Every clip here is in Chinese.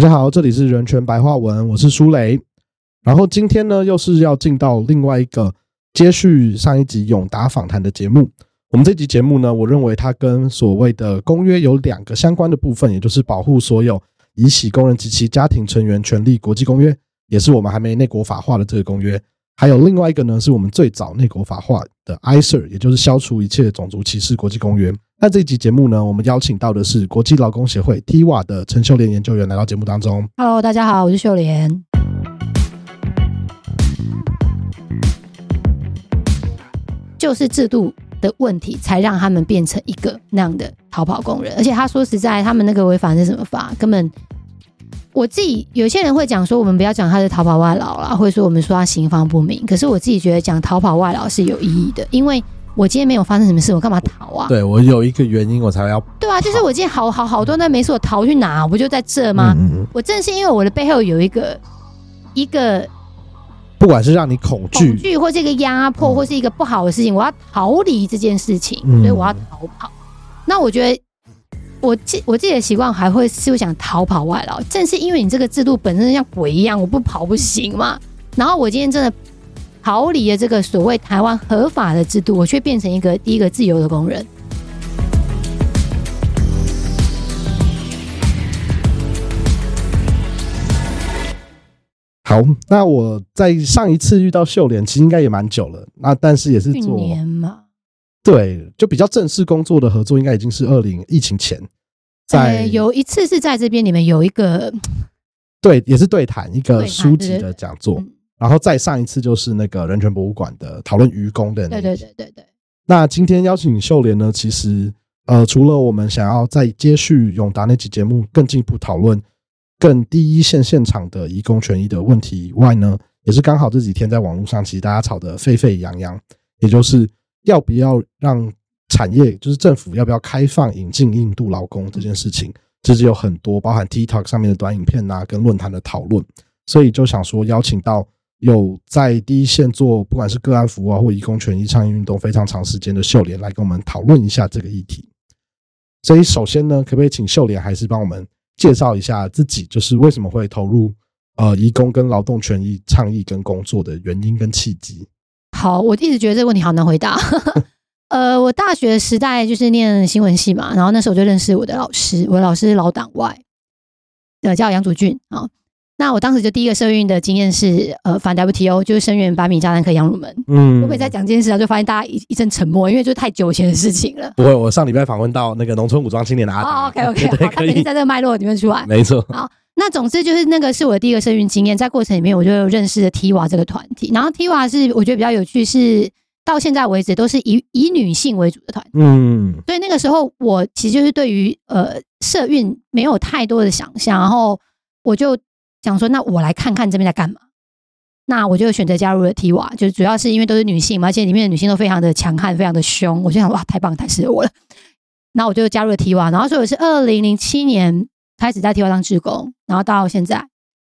大家好，这里是人权白话文，我是舒雷。然后今天呢，又是要进到另外一个接续上一集永达访谈的节目。我们这集节目呢，我认为它跟所谓的公约有两个相关的部分，也就是保护所有遗洗工人及其家庭成员权利国际公约，也是我们还没内国法化的这个公约。还有另外一个呢，是我们最早内国法化的 ICER，也就是消除一切种族歧视国际公约。那这一集节目呢，我们邀请到的是国际劳工协会 TIWA 的陈秀莲研究员来到节目当中。Hello，大家好，我是秀莲。就是制度的问题，才让他们变成一个那样的逃跑工人。而且他说实在，他们那个违反是什么法？根本我自己有些人会讲说，我们不要讲他是逃跑外劳啦，或者说我们说他刑方不明。可是我自己觉得讲逃跑外劳是有意义的，因为。我今天没有发生什么事，我干嘛逃啊？对我有一个原因，我才要。对啊，就是我今天好好好多那没事，我逃去哪？不就在这吗？我正是因为我的背后有一个一个，不管是让你恐惧、恐惧，或是一个压迫，或是一个不好的事情，我要逃离这件事情，所以我要逃跑。那我觉得我自我自己的习惯还会是想逃跑外劳，正是因为你这个制度本身像鬼一样，我不跑不行嘛。然后我今天真的。逃离了这个所谓台湾合法的制度，我却变成一个第一个自由的工人。好，那我在上一次遇到秀莲，其实应该也蛮久了。那但是也是做年嘛，对，就比较正式工作的合作，应该已经是二零疫情前。在有一次是在这边，你们有一个对，也是对谈一个书籍的讲座。然后再上一次就是那个人权博物馆的讨论愚公的对对对对对。那今天邀请秀莲呢，其实呃，除了我们想要再接续永达那期节目更进一步讨论更第一线现场的移工权益的问题以外呢，也是刚好这几天在网络上其实大家吵得沸沸扬扬，也就是要不要让产业，就是政府要不要开放引进印度劳工这件事情，其实有很多包含 TikTok 上面的短影片呐，跟论坛的讨论，所以就想说邀请到。有在第一线做不管是个案服务啊，或移工权益倡议运动非常长时间的秀莲来跟我们讨论一下这个议题。所以首先呢，可不可以请秀莲还是帮我们介绍一下自己，就是为什么会投入呃移工跟劳动权益倡议跟工作的原因跟契机？好，我一直觉得这个问题好难回答。呃，我大学时代就是念新闻系嘛，然后那时候就认识我的老师，我的老师老党外，呃，叫杨祖俊啊。那我当时就第一个社运的经验是，呃，反 WTO，就是声援把米加兰克养入门。嗯，我会在讲这件事，就发现大家一一阵沉默，因为就太久前的事情了。不会，我上礼拜访问到那个农村武装青年的阿达。OK OK，可以在这个脉络里面出来。没错。好，那总之就是那个是我的第一个社运经验，在过程里面我就认识了 Tiva 这个团体。然后 Tiva 是我觉得比较有趣，是到现在为止都是以以女性为主的团体。嗯，所以那个时候我其实就是对于呃社运没有太多的想象，然后我就。想说，那我来看看这边在干嘛。那我就选择加入了 TIWA，就主要是因为都是女性嘛，而且里面的女性都非常的强悍，非常的凶。我就想，哇，太棒，太适合我了。那我就加入了 TIWA，然后所以我是二零零七年开始在 TIWA 当职工，然后到现在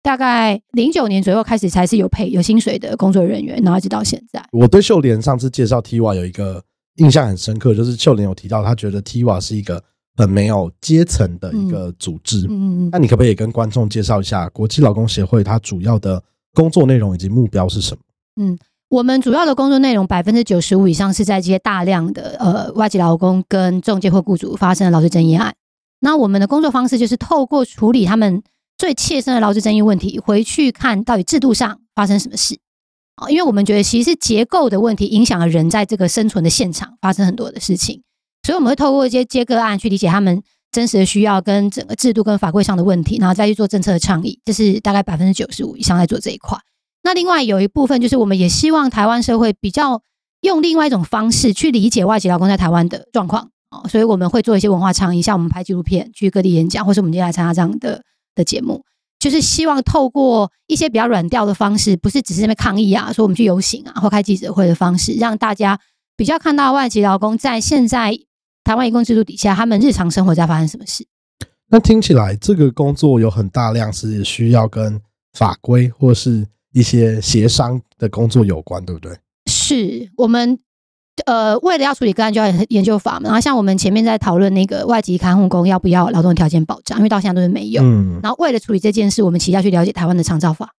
大概零九年左右开始才是有配有薪水的工作人员，然后一直到现在。我对秀莲上次介绍 TIWA 有一个印象很深刻，就是秀莲有提到，她觉得 TIWA 是一个。很没有阶层的一个组织，嗯，那你可不可以跟观众介绍一下国际劳工协会它主要的工作内容以及目标是什么？嗯，我们主要的工作内容百分之九十五以上是在接大量的呃外籍劳工跟中介或雇主发生的劳资争议案。那我们的工作方式就是透过处理他们最切身的劳资争议问题，回去看到底制度上发生什么事啊？因为我们觉得其实结构的问题影响了人在这个生存的现场发生很多的事情。所以我们会透过一些接个案去理解他们真实的需要跟整个制度跟法规上的问题，然后再去做政策的倡议。这是大概百分之九十五以上在做这一块。那另外有一部分就是我们也希望台湾社会比较用另外一种方式去理解外籍劳工在台湾的状况啊，所以我们会做一些文化倡议，像我们拍纪录片去各地演讲，或是我们接下来参加这样的的节目，就是希望透过一些比较软调的方式，不是只是那边抗议啊，说我们去游行啊或开记者会的方式，让大家比较看到外籍劳工在现在。台湾移工制度底下，他们日常生活在发生什么事？那听起来这个工作有很大量是需要跟法规或是一些协商的工作有关，对不对？是我们呃，为了要处理个案，就要研究法嘛。然后像我们前面在讨论那个外籍看护工要不要劳动条件保障，因为到现在都是没有。嗯，然后为了处理这件事，我们其实要去了解台湾的长照法。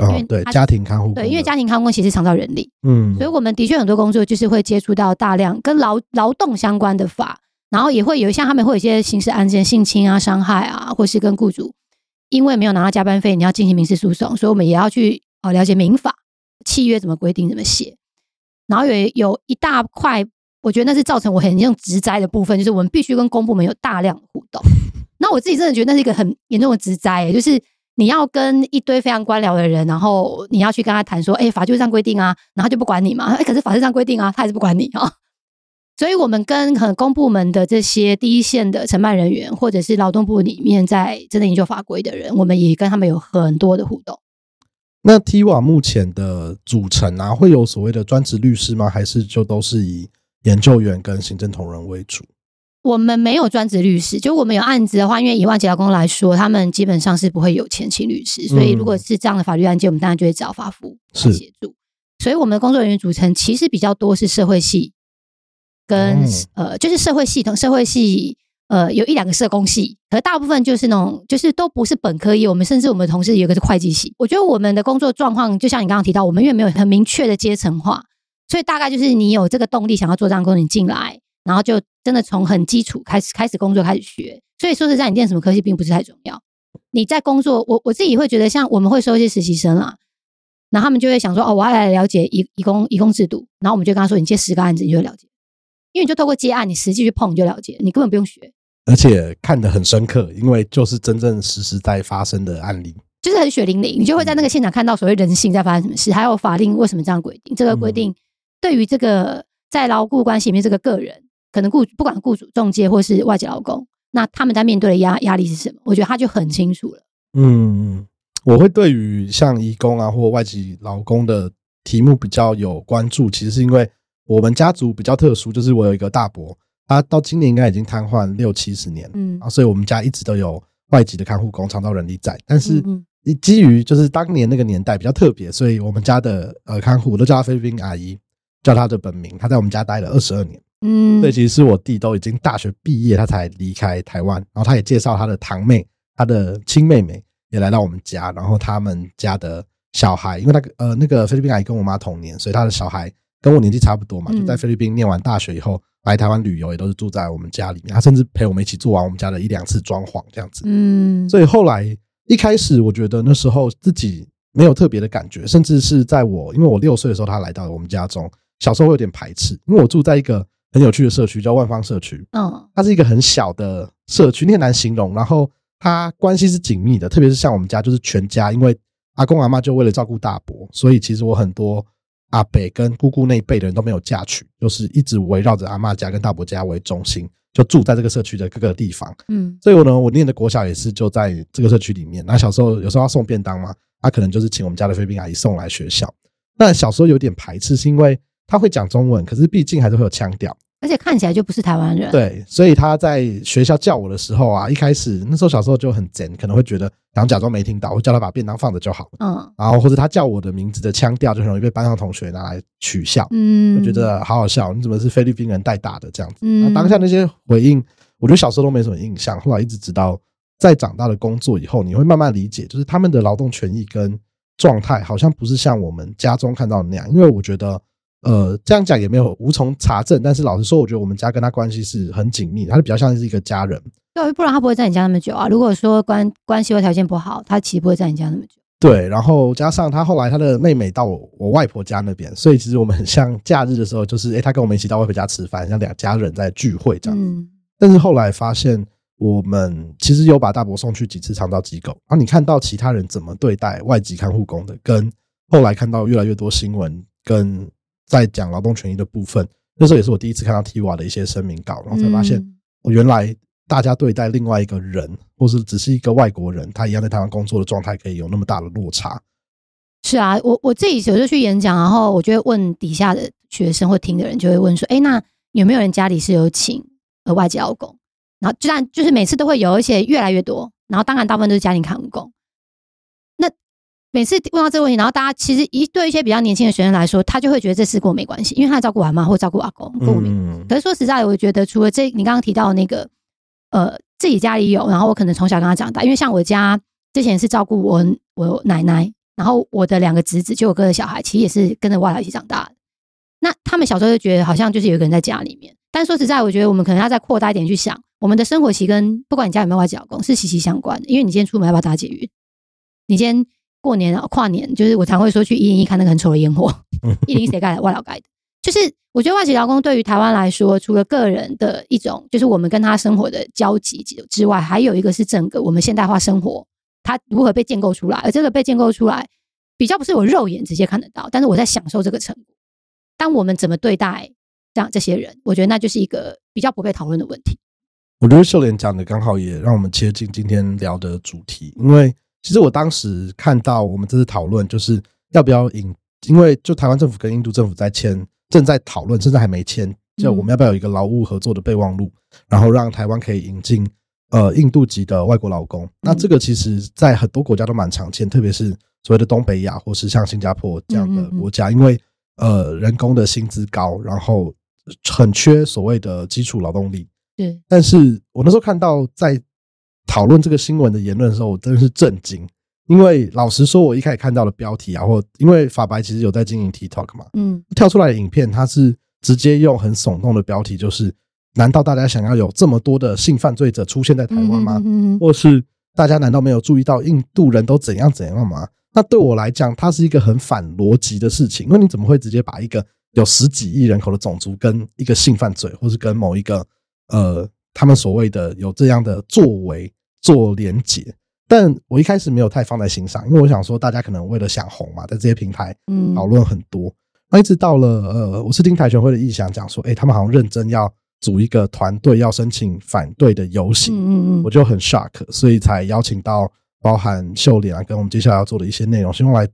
哦，对，家庭看护，对，因为家庭看护工其实是长照人力，嗯，所以我们的确很多工作就是会接触到大量跟劳劳动相关的法，然后也会有像他们会有一些刑事案件，性侵啊、伤害啊，或是跟雇主因为没有拿到加班费，你要进行民事诉讼，所以我们也要去哦了解民法契约怎么规定、怎么写，然后有有一大块，我觉得那是造成我很严重职灾的部分，就是我们必须跟公部门有大量的互动。那我自己真的觉得那是一个很严重的职灾、欸，就是你要跟一堆非常官僚的人，然后你要去跟他谈说，哎、法就上规定啊，然后就不管你嘛，哎、可是法是这样规定啊，他还是不管你啊。所以，我们跟可能公部门的这些第一线的承办人员，或者是劳动部里面在真的研究法规的人，我们也跟他们有很多的互动。那 T 瓦目前的组成啊，会有所谓的专职律师吗？还是就都是以研究员跟行政同仁为主？我们没有专职律师，就我们有案子的话，因为以外籍劳工来说，他们基本上是不会有前请律师，所以如果是这样的法律案件，我们当然就会找法服来是协助。所以我们的工作人员组成其实比较多是社会系，跟、哦呃就是社会系统，社会系呃有一两个社工系，可大部分就是那种就是都不是本科业。我们甚至我们同事有一个是会计系。我觉得我们的工作状况，就像你刚刚提到，我们因为没有很明确的阶层化，所以大概就是你有这个动力想要做这样的工作，你进来，然后就真的从很基础开始开始工作开始学。所以说实在，你念什么科系并不是太重要。你在工作，我我自己会觉得，像我们会收一些实习生啊，然后他们就会想说，哦，我要来了解移移工移工制度，然后我们就跟他说，你接十个案子，你就会了解，因为你就透过接案，你实际去碰你就了解，你根本不用学，而且看得很深刻，因为就是真正实实在发生的案例。就是很血淋淋，你就会在那个现场看到所谓人性在发生什么事，还有法令为什么这样规定，这个规定对于这个在劳雇关系里面这个个人，可能雇不管雇主、中介或是外籍劳工，那他们在面对的压压力是什么？我觉得他就很清楚了。嗯，我会对于像移工啊或外籍劳工的题目比较有关注，其实是因为我们家族比较特殊，就是我有一个大伯，他到今年应该已经瘫痪六七十年，嗯啊，所以我们家一直都有外籍的看护工、长照人力在，但是嗯基于就是当年那个年代比较特别，所以我们家的呃看护我都叫她菲律宾阿姨，叫她的本名，她在我们家待了二十二年。嗯。所以其实是我弟都已经大学毕业，他才离开台湾，然后他也介绍他的堂妹、他的亲妹妹也来到我们家，然后他们家的小孩，因为那个呃那个菲律宾阿姨跟我妈同年，所以他的小孩跟我年纪差不多嘛，嗯。就在菲律宾念完大学以后来台湾旅游，也都是住在我们家里面，他甚至陪我们一起做完我们家的一两次装潢这样子。嗯。所以后来一开始，我觉得那时候自己没有特别的感觉，甚至是在我因为我六岁的时候，他来到了我们家中，小时候会有点排斥，因为我住在一个很有趣的社区，叫万方社区。嗯它是一个很小的社区，你很难形容。然后它关系是紧密的，特别是像我们家，就是全家，因为阿公阿妈就为了照顾大伯，所以其实我很多阿伯跟姑姑那一辈的人都没有嫁娶，就是一直围绕着阿妈家跟大伯家为中心，就住在这个社区的各个地方。嗯所以我呢，我念的国小也是就在这个社区里面。那小时候有时候要送便当嘛，他可能就是请我们家的菲律宾阿姨送来学校。那小时候有点排斥，是因为他会讲中文，可是毕竟还是会有腔调。而且看起来就不是台湾人。，对，所以他在学校叫我的时候啊，一开始那时候小时候就很贱，可能会觉得然后假装没听到，我叫他把便当放着就好了。嗯然后或者他叫我的名字的腔调，就很容易被班上同学拿来取笑，嗯，我觉得好好笑，你怎么是菲律宾人带大的这样子？嗯那当下那些回应，我觉得小时候都没什么印象，后来一直直到在长大的工作以后，你会慢慢理解，就是他们的劳动权益跟状态好像不是像我们家中看到的那样，因为我觉得。呃，这样讲也没有无从查证，但是老实说，我觉得我们家跟他关系是很紧密的，他是比较像是一个家人。对，不然他不会在你家那么久啊。如果说关关系或条件不好，他其实不会在你家那么久。对，然后加上他后来他的妹妹到我我外婆家那边，所以其实我们很像假日的时候，就是诶，他跟我们一起到外婆家吃饭，像两家人在聚会这样。嗯但是后来发现，我们其实有把大伯送去几次长照机构，然后你看到其他人怎么对待外籍看护工的，跟后来看到越来越多新闻跟在讲劳动权益的部分，那时候也是我第一次看到 TIWA 的一些声明稿，然后才发现，嗯我原来大家对待另外一个人，或是只是一个外国人，他一样在台湾工作的状态，可以有那么大的落差。是啊，我我自己有时候去演讲，然后我就会问底下的学生或听的人，就会问说：“哎，那有没有人家里是有请呃外籍劳工？”然后居然就是每次都会有，而且越来越多。然后当然大部分都是家庭看护工。那每次问到这个问题，然后大家其实一对一些比较年轻的学生来说，他就会觉得这事跟我没关系，因为他照顾阿妈或照顾阿公，跟我没。嗯可是说实在的，我觉得除了这，你刚刚提到的那个，呃，自己家里有，然后我可能从小跟他长大，因为像我家之前是照顾我我奶奶，然后我的两个侄子，就我哥的小孩，其实也是跟着外劳一起长大的。那他们小时候就觉得好像就是有一个人在家里面，但说实在，我觉得我们可能要再扩大一点去想，我们的生活其实跟不管你家有没有外籍老公是息息相关的，因为你今天出门要不要搭捷运？你今天过年啊跨年，就是我常会说去一零一看那个很丑的烟火，一零一谁盖的？外劳盖的。就是我觉得外籍劳工对于台湾来说，除了个人的一种，就是我们跟他生活的交集之外，还有一个是整个我们现代化生活，它如何被建构出来。而这个被建构出来，比较不是我肉眼直接看得到，但是我在享受这个成果。当我们怎么对待这样这些人，我觉得那就是一个比较不被讨论的问题。我觉得秀莲讲的刚好也让我们切进今天聊的主题，因为其实我当时看到我们这次讨论就是要不要引，因为就台湾政府跟印度政府在签，正在讨论，甚至还没签，就我们要不要有一个劳务合作的备忘录，然后让台湾可以引进呃印度籍的外国劳工。那这个其实在很多国家都蛮常见，特别是所谓的东北亚或是像新加坡这样的国家，因为呃人工的薪资高，然后很缺所谓的基础劳动力。对，但是我那时候看到在讨论这个新闻的言论的时候，我真的是震惊，因为老实说，我一开始看到的标题啊，或因为法白其实有在经营 TikTok 嘛，嗯，跳出来的影片，它是直接用很耸动的标题，就是难道大家想要有这么多的性犯罪者出现在台湾吗？嗯或是大家难道没有注意到印度人都怎样怎样吗？那对我来讲，它是一个很反逻辑的事情，因为你怎么会直接把一个有十几亿人口的种族跟一个性犯罪，或是跟某一个呃，他们所谓的有这样的作为做连结，但我一开始没有太放在心上，因为我想说大家可能为了想红嘛，在这些平台嗯讨论很多。那一直到了呃，我是听台拳会的意向讲说，哎、他们好像认真要组一个团队，要申请反对的游行，嗯嗯嗯，我就很 shock，所以才邀请到包含秀莲啊，跟我们接下来要做的一些内容，希望来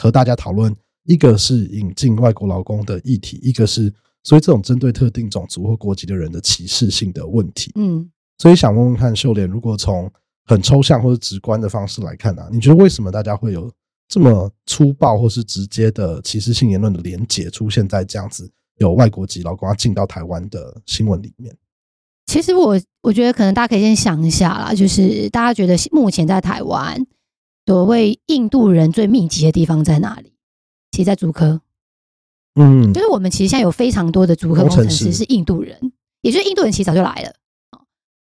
和大家讨论。一个是引进外国劳工的议题，一个是所以这种针对特定种族或国籍的人的歧视性的问题。嗯所以想问问看，秀莲，如果从很抽象或者直观的方式来看啊，你觉得为什么大家会有这么粗暴或是直接的歧视性言论的连结出现在这样子有外国籍劳工要进到台湾的新闻里面？其实我我觉得可能大家可以先想一下啦，就是大家觉得目前在台湾所谓印度人最密集的地方在哪里？其实，在竹科，嗯就是我们其实现在有非常多的竹科工程师是印度人，也就是印度人其实早就来了。哦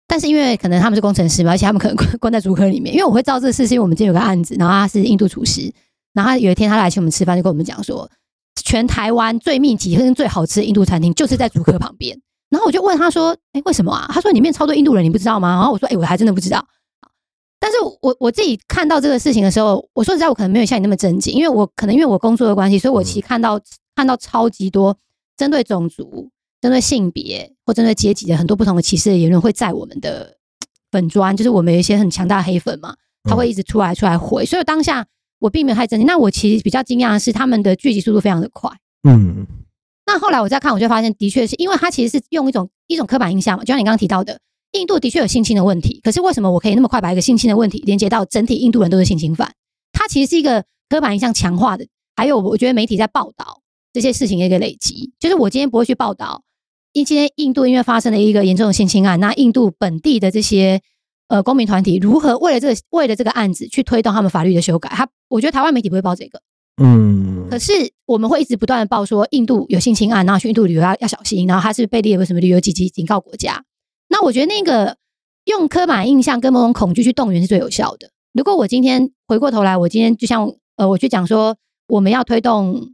但是因为可能他们是工程师嘛，而且他们可能关关在竹科里面。因为我会知道这个事，是因为我们今天有个案子，然后他是印度厨师，然后他有一天他来请我们吃饭，就跟我们讲说，全台湾最密集跟最好吃的印度餐厅就是在竹科旁边。然后我就问他说：“哎，为什么啊？”他说：“里面超多印度人，你不知道吗？”然后我说：“哎，我还真的不知道。”但是我我自己看到这个事情的时候，我说实在，我可能没有像你那么震惊，因为我可能因为我工作的关系，所以我其实看到看到超级多针对种族、针对性别或针对阶级的很多不同的歧视的言论，会在我们的粉砖，就是我们有一些很强大的黑粉嘛，他会一直出来出来回，所以当下我并没有太震惊。那我其实比较惊讶的是，他们的聚集速度非常的快。嗯那后来我再看，我就发现，的确是因为他其实是用一种一种刻板印象嘛，就像你刚刚提到的，印度的确有性侵的问题，可是为什么我可以那么快把一个性侵的问题连接到整体印度人都是性侵犯？它其实是一个刻板印象强化的，还有我觉得媒体在报道这些事情的一个累积，就是我今天不会去报道，因今天印度因为发生了一个严重的性侵案，那印度本地的这些呃公民团体如何为了这个为了这个案子去推动他们法律的修改，他我觉得台湾媒体不会报这个。嗯可是我们会一直不断的报说印度有性侵案，然后去印度旅游要要小心，然后他是被列为什么旅游紧急警告国家。那我觉得那个用刻板印象跟某种恐惧去动员是最有效的。如果我今天回过头来，我今天就像呃，我去讲说我们要推动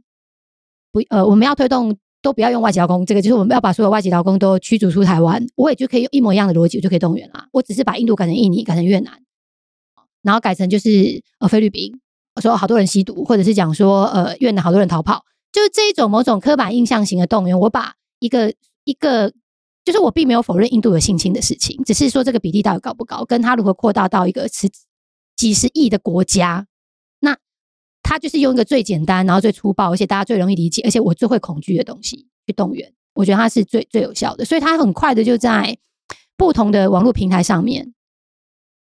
不呃，我们要推动都不要用外籍劳工，这个就是我们要把所有外籍劳工都驱逐出台湾，我也就可以用一模一样的逻辑，我就可以动员啦。我只是把印度改成印尼，改成越南，然后改成就是呃菲律宾。说好多人吸毒，或者是讲说呃越南好多人逃跑，就是这一种某种刻板印象型的动员。我把一个一个，就是我并没有否认印度有性侵的事情，只是说这个比例到底高不高，跟他如何扩大到一个十几十亿的国家，他就是用一个最简单，然后最粗暴，而且大家最容易理解，而且我最会恐惧的东西去动员。我觉得他是最最有效的，所以他很快的就在不同的网络平台上面。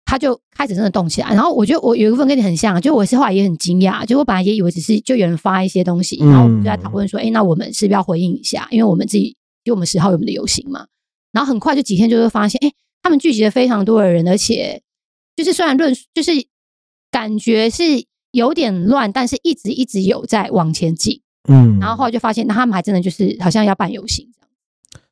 他就开始真的动起来。然后我觉得我有一部分跟你很像，就我是后来也很惊讶，就我本来也以为只是就有人发一些东西，然后我们就在讨论说，哎，那我们是不是要回应一下？因为我们自己就我们十号有我们的游行嘛。然后很快就几天就会发现，哎，他们聚集了非常多的人，而且就是虽然论就是感觉是有点乱，但是一直一直有在往前进。嗯，然后后来就发现，那他们还真的就是好像要办游行这样。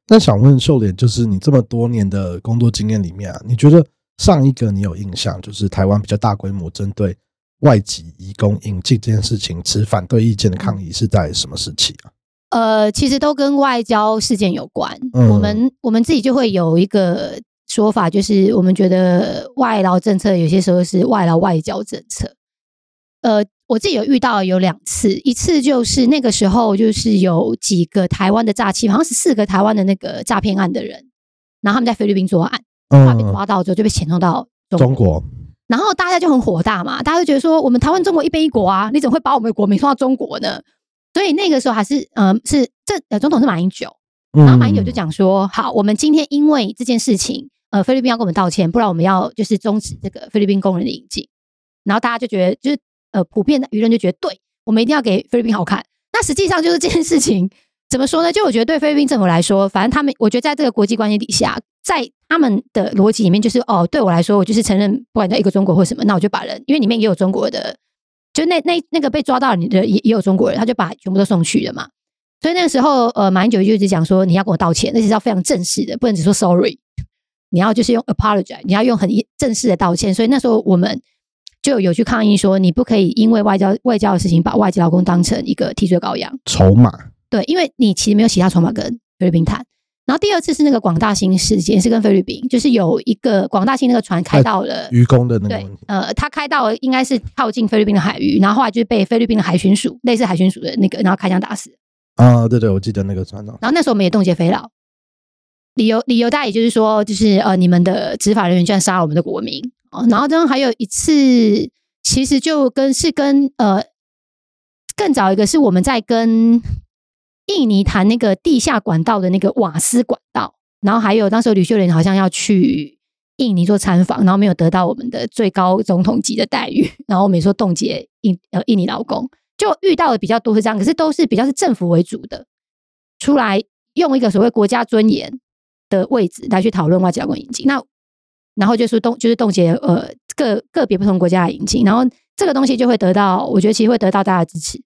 那想问秀莲，就是你这么多年的工作经验里面啊，你觉得上一个你有印象，就是台湾比较大规模针对外籍移工引进这件事情持反对意见的抗议是在什么时期啊？呃，其实都跟外交事件有关。我们我们自己就会有一个说法，就是我们觉得外劳政策有些时候是外劳外交政策。呃。我自己有遇到有两次，一次就是那个时候，就是有几个台湾的诈欺，好像是四个台湾的那个诈骗案的人，然后他们在菲律宾作案，被抓到之后就被遣送到中国，然后大家就很火大嘛，大家就觉得说我们台湾中国一边一国啊，你怎么会把我们的国民送到中国呢？所以那个时候还是嗯是这呃总统是马英九，然后马英九就讲说，好，我们今天因为这件事情，呃菲律宾要跟我们道歉，不然我们要就是终止这个菲律宾工人的引进，然后大家就觉得就是。呃，普遍的舆论就觉得，对我们一定要给菲律宾好看。那实际上就是这件事情怎么说呢？就我觉得对菲律宾政府来说，反正他们，我觉得在这个国际关系底下，在他们的逻辑里面，就是哦，对我来说，我就是承认不管叫一个中国或什么，那我就把人，因为里面也有中国的，就那那那个被抓到你的也也有中国人，他就把全部都送去了嘛。所以那个时候，呃，马英九就一直讲说，你要跟我道歉，那是要非常正式的，不能只说 sorry，你要就是用 apologize，你要用很正式的道歉。所以那时候我们。就有去抗议说，你不可以因为外交外交的事情把外籍劳工当成一个替罪羔羊、筹码。对，因为你其实没有其他筹码跟菲律宾谈。然后第二次是那个广大兴事件，是跟菲律宾，就是有一个广大兴那个船开到了渔工的那个。呃，他开到应该是靠近菲律宾的海域，然后后来就被菲律宾的海巡署，类似海巡署的那个，然后开枪打死。啊，对对，我记得那个船长。然后那时候我们也冻结飞劳，理由理由大也就是说，就是呃，你们的执法人员居然杀了我们的国民。哦，然后当还有一次，其实就跟是跟呃更早一个是我们在跟印尼谈那个地下管道的那个瓦斯管道，然后还有当时吕秀莲好像要去印尼做参访，然后没有得到我们的最高总统级的待遇，然后我们说冻结印呃印尼劳工，就遇到的比较多是这样，可是都是比较是政府为主的，出来用一个所谓国家尊严的位置来去讨论外籍劳工引进，那。然后就是冻，就是冻结呃个个别不同国家的引进，然后这个东西就会得到，我觉得其实会得到大家的支持。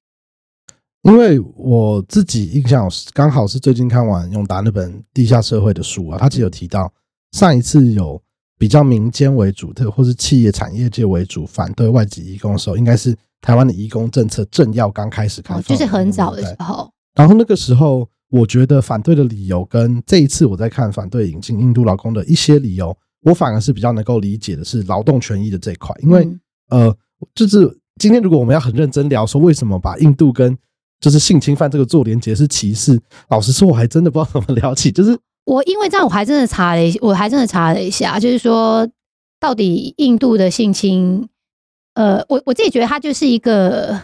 因为我自己印象刚好是最近看完永达那本《地下社会》的书啊，他其实有提到上一次有比较民间为主的，或是企业产业界为主反对外籍移工的时候，应该是台湾的移工政策正要刚开始开放，就是很早的时候。然后那个时候，我觉得反对的理由跟这一次我在看反对引进印度劳工的一些理由。我反而是比较能够理解的是劳动权益的这一块，因为呃，就是今天如果我们要很认真聊说为什么把印度跟就是性侵犯这个做连结是歧视，老实说我还真的不知道怎么聊起。就是我因为这样，我还真的查了一，我还真的查了一下，就是说到底印度的性侵，呃，我我自己觉得它就是一个，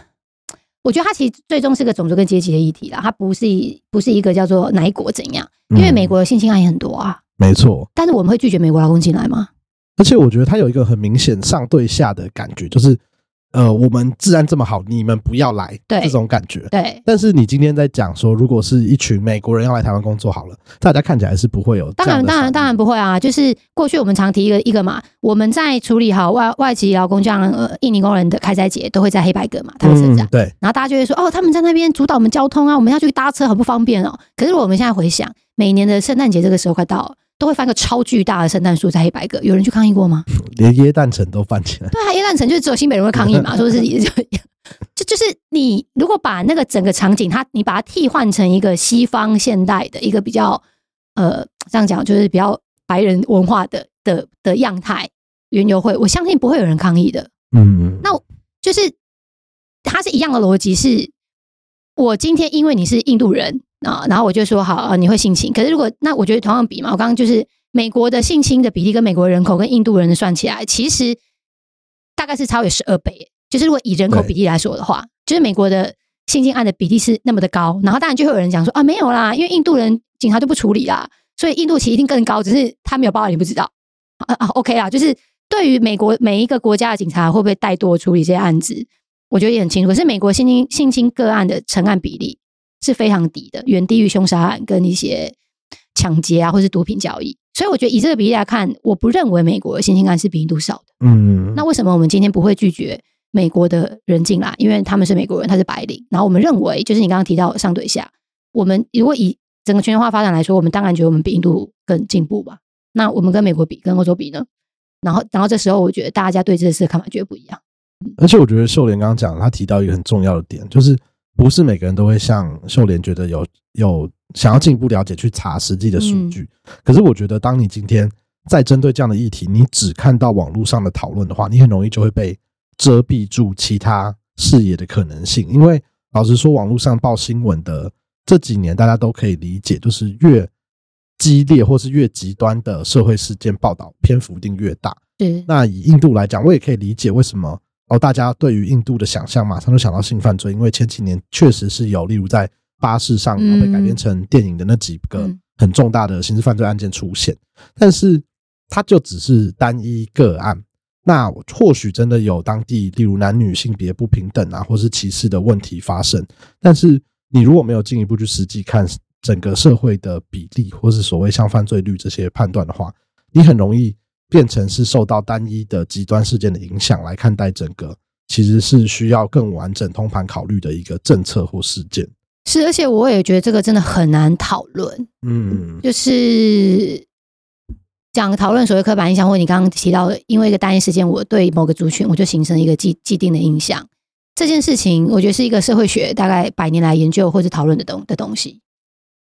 我觉得它其实最终是个种族跟阶级的议题啦，它不是不是一个叫做哪一国怎样，因为美国的性侵案也很多啊。没错，但是我们会拒绝美国劳工进来吗？而且我觉得他有一个很明显上对下的感觉，就是。呃，我们治安这么好，你们不要来，对这种感觉。对。但是你今天在讲说，如果是一群美国人要来台湾工作，好了，大家看起来是不会有。当然，当然，当然不会啊！就是过去我们常提一个一个嘛，我们在处理好外外籍劳工这样呃印尼工人的开斋节，都会在黑白格嘛，他们这样。对。然后大家就会说，哦，他们在那边主导我们交通啊，我们要去搭车很不方便哦。可是我们现在回想，每年的圣诞节这个时候快到了。都会翻个超巨大的圣诞树在黑白格，有人去抗议过吗？连耶诞城都翻起来。对啊，耶诞城就是只有新北人会抗议嘛，说是就就就是你如果把那个整个场景，它你把它替换成一个西方现代的一个比较呃这样讲，就是比较白人文化的的的样态园游会，我相信不会有人抗议的。嗯，那就是它是一样的逻辑，是我今天因为你是印度人。啊，然后我就说好啊，你会性侵。可是如果那我觉得同样比嘛，我刚刚就是美国的性侵的比例跟美国人口跟印度人的算起来，其实大概是超越十二倍。就是如果以人口比例来说的话，就是美国的性侵案的比例是那么的高。然后当然就会有人讲说啊，没有啦，因为印度人警察就不处理啦，所以印度其实一定更高，只是他没有报案，你不知道啊啊。OK 啦，就是对于美国每一个国家的警察会不会带多处理这些案子，我觉得也很清楚。可是美国性侵性侵个案的成案比例是非常低的，远低于凶杀案跟一些抢劫啊，或是毒品交易。所以我觉得以这个比例来看，我不认为美国的性侵案是比印度少的。嗯，那为什么我们今天不会拒绝美国的人进来？因为他们是美国人，他是白领。然后我们认为，就是你刚刚提到上对下，我们如果以整个全球化发展来说，我们当然觉得我们比印度更进步吧。那我们跟美国比，跟欧洲比呢？然后，然后这时候我觉得大家对这件事的看法绝对不一样。而且我觉得秀莲刚刚讲，他提到一个很重要的点，就是不是每个人都会像秀莲觉得有有想要进一步了解去查实际的数据。可是我觉得，当你今天在针对这样的议题，你只看到网络上的讨论的话，你很容易就会被遮蔽住其他视野的可能性。因为老实说，网络上报新闻的这几年，大家都可以理解，就是越激烈或是越极端的社会事件报道篇幅定越大。对，那以印度来讲，我也可以理解为什么哦，大家对于印度的想象马上就想到性犯罪，因为前几年确实是有，例如在巴士上然后被改编成电影的那几个很重大的刑事犯罪案件出现，但是它就只是单一个案。那或许真的有当地例如男女性别不平等啊，或是歧视的问题发生，但是你如果没有进一步去实际看整个社会的比例，或是所谓像犯罪率这些判断的话，你很容易。变成是受到单一的极端事件的影响来看待整个，其实是需要更完整通盘考虑的一个政策或事件。是，而且我也觉得这个真的很难讨论。嗯，就是讲讨论所谓刻板印象，或你刚刚提到的，因为一个单一事件，我对某个族群我就形成一个既既定的印象。这件事情，我觉得是一个社会学大概百年来研究或者讨论的东的东西。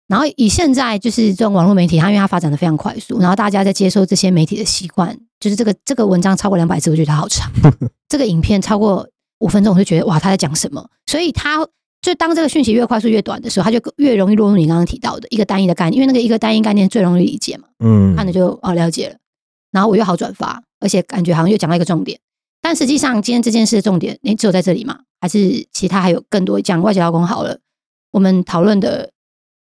然后以现在就是这种网络媒体，它因为它发展的非常快速，然后大家在接受这些媒体的习惯，就是这个这个文章超过两百字，我觉得它好长；这个影片超过五分钟，我就觉得哇，他在讲什么？所以它就当这个讯息越快速越短的时候，它就越容易落入你刚刚提到的一个单一的概念，因为那个一个单一概念最容易理解嘛，嗯，看着就哦了解了，然后我又好转发，而且感觉好像又讲到一个重点，但实际上今天这件事的重点，你只有在这里吗？还是其他还有更多讲外籍劳工好了？我们讨论的。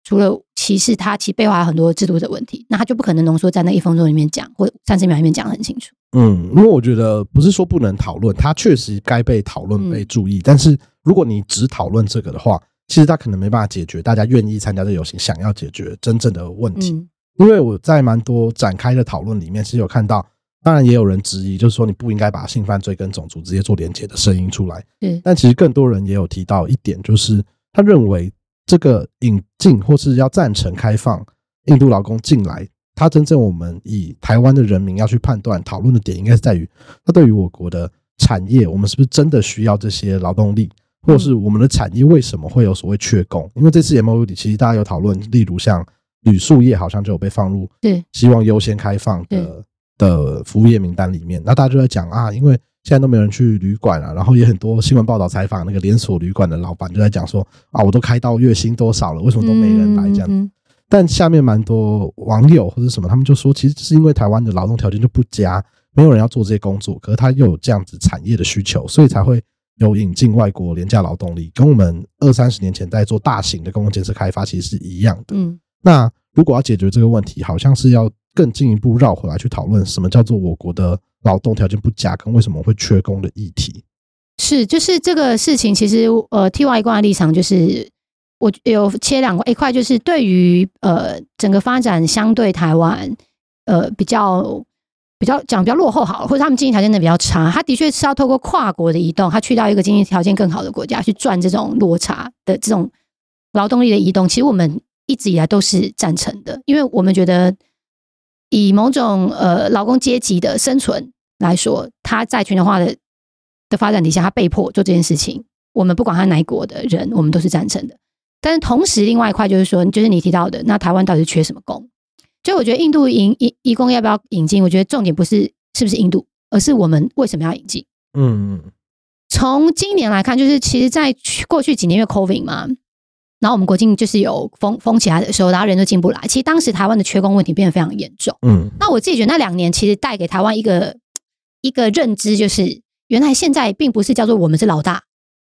除了歧视，他其实背后还有很多制度的问题，那他就不可能浓缩在那一分钟里面讲，或三十秒里面讲的很清楚。嗯，因为我觉得不是说不能讨论，他确实该被讨论、被注意。但是如果你只讨论这个的话，其实他可能没办法解决大家愿意参加这游行、想要解决真正的问题。因为我在蛮多展开的讨论里面是有看到，当然也有人质疑，就是说你不应该把性犯罪跟种族直接做连接的声音出来。对，但其实更多人也有提到一点，就是他认为。这个引进或是要赞成开放印度劳工进来，它真正我们以台湾的人民要去判断讨论的点，应该是在于它对于我国的产业，我们是不是真的需要这些劳动力，或者是我们的产业为什么会有所谓缺工？因为这次 M O U 里其实大家有讨论，例如像铝塑业好像就有被放入，对，希望优先开放的的服务业名单里面。那大家就在讲啊，因为。现在都没有人去旅馆了，然后也很多新闻报道采访那个连锁旅馆的老板就在讲说啊，我都开到月薪多少了，为什么都没人来这样？但下面蛮多网友或者什么，他们就说，其实是因为台湾的劳动条件就不佳，没有人要做这些工作，可是他又有这样子产业的需求，所以才会有引进外国廉价劳动力，跟我们二三十年前在做大型的公共建设开发其实是一样的。嗯，那如果要解决这个问题，好像是要更进一步绕回来去讨论什么叫做我国的。劳动条件不佳跟为什么会缺工的议题，是就是这个事情，其实呃，T Y 一贯的立场就是我有切两块，一块就是对于呃整个发展相对台湾呃比较比较讲比较落后好了，或者他们经济条件的比较差，他的确是要透过跨国的移动，他去到一个经济条件更好的国家去赚这种落差的这种劳动力的移动，其实我们一直以来都是赞成的，因为我们觉得。以某种呃劳工阶级的生存来说，他在全球化的的发展底下，他被迫做这件事情。我们不管他哪国的人，我们都是赞成的。但是同时，另外一块就是说，就是你提到的，那台湾到底是缺什么工？所以我觉得印度引引移工要不要引进？我觉得重点不是是不是印度，而是我们为什么要引进？嗯，从今年来看，就是其实在过去几年因为 COVID 嘛。然后我们国境就是有封封起来的时候，然后人都进不来。其实当时台湾的缺工问题变得非常严重。嗯，那我自己觉得那两年其实带给台湾一个一个认知，就是原来现在并不是叫做我们是老大，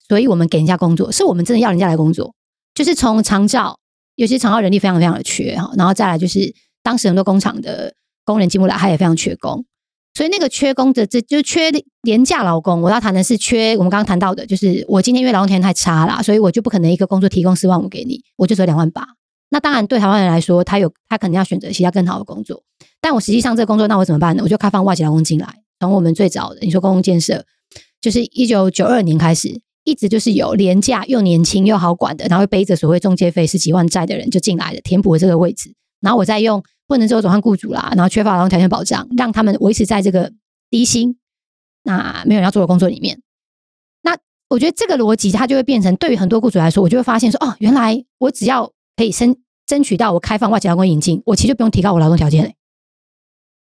所以我们给人家工作，是我们真的要人家来工作。就是从长照，有些长照人力非常非常的缺哈，然后再来就是当时很多工厂的工人进不来，他也非常缺工。所以那个缺工的，这就缺廉价劳工。我要谈的是缺我们刚刚谈到的，就是我今天因为劳动条件太差啦，所以我就不可能一个工作提供四万五给你，我就只有两万八。那当然对台湾人来说，他有他肯定要选择其他更好的工作。但我实际上这个工作，那我怎么办呢？我就开放外籍劳工进来。从我们最早的你说公共建设，就是一九九二年开始，一直就是有廉价又年轻又好管的，然后背着所谓中介费十几万债的人就进来了，填补了这个位置。然后我再用。不能只有转换雇主啦，然后缺乏劳动条件保障，让他们维持在这个低薪，那没有人要做的工作里面。那我觉得这个逻辑，它就会变成对于很多雇主来说，我就会发现说，哦，原来我只要可以争争取到我开放外籍劳工引进，我其实就不用提高我劳动条件嘞。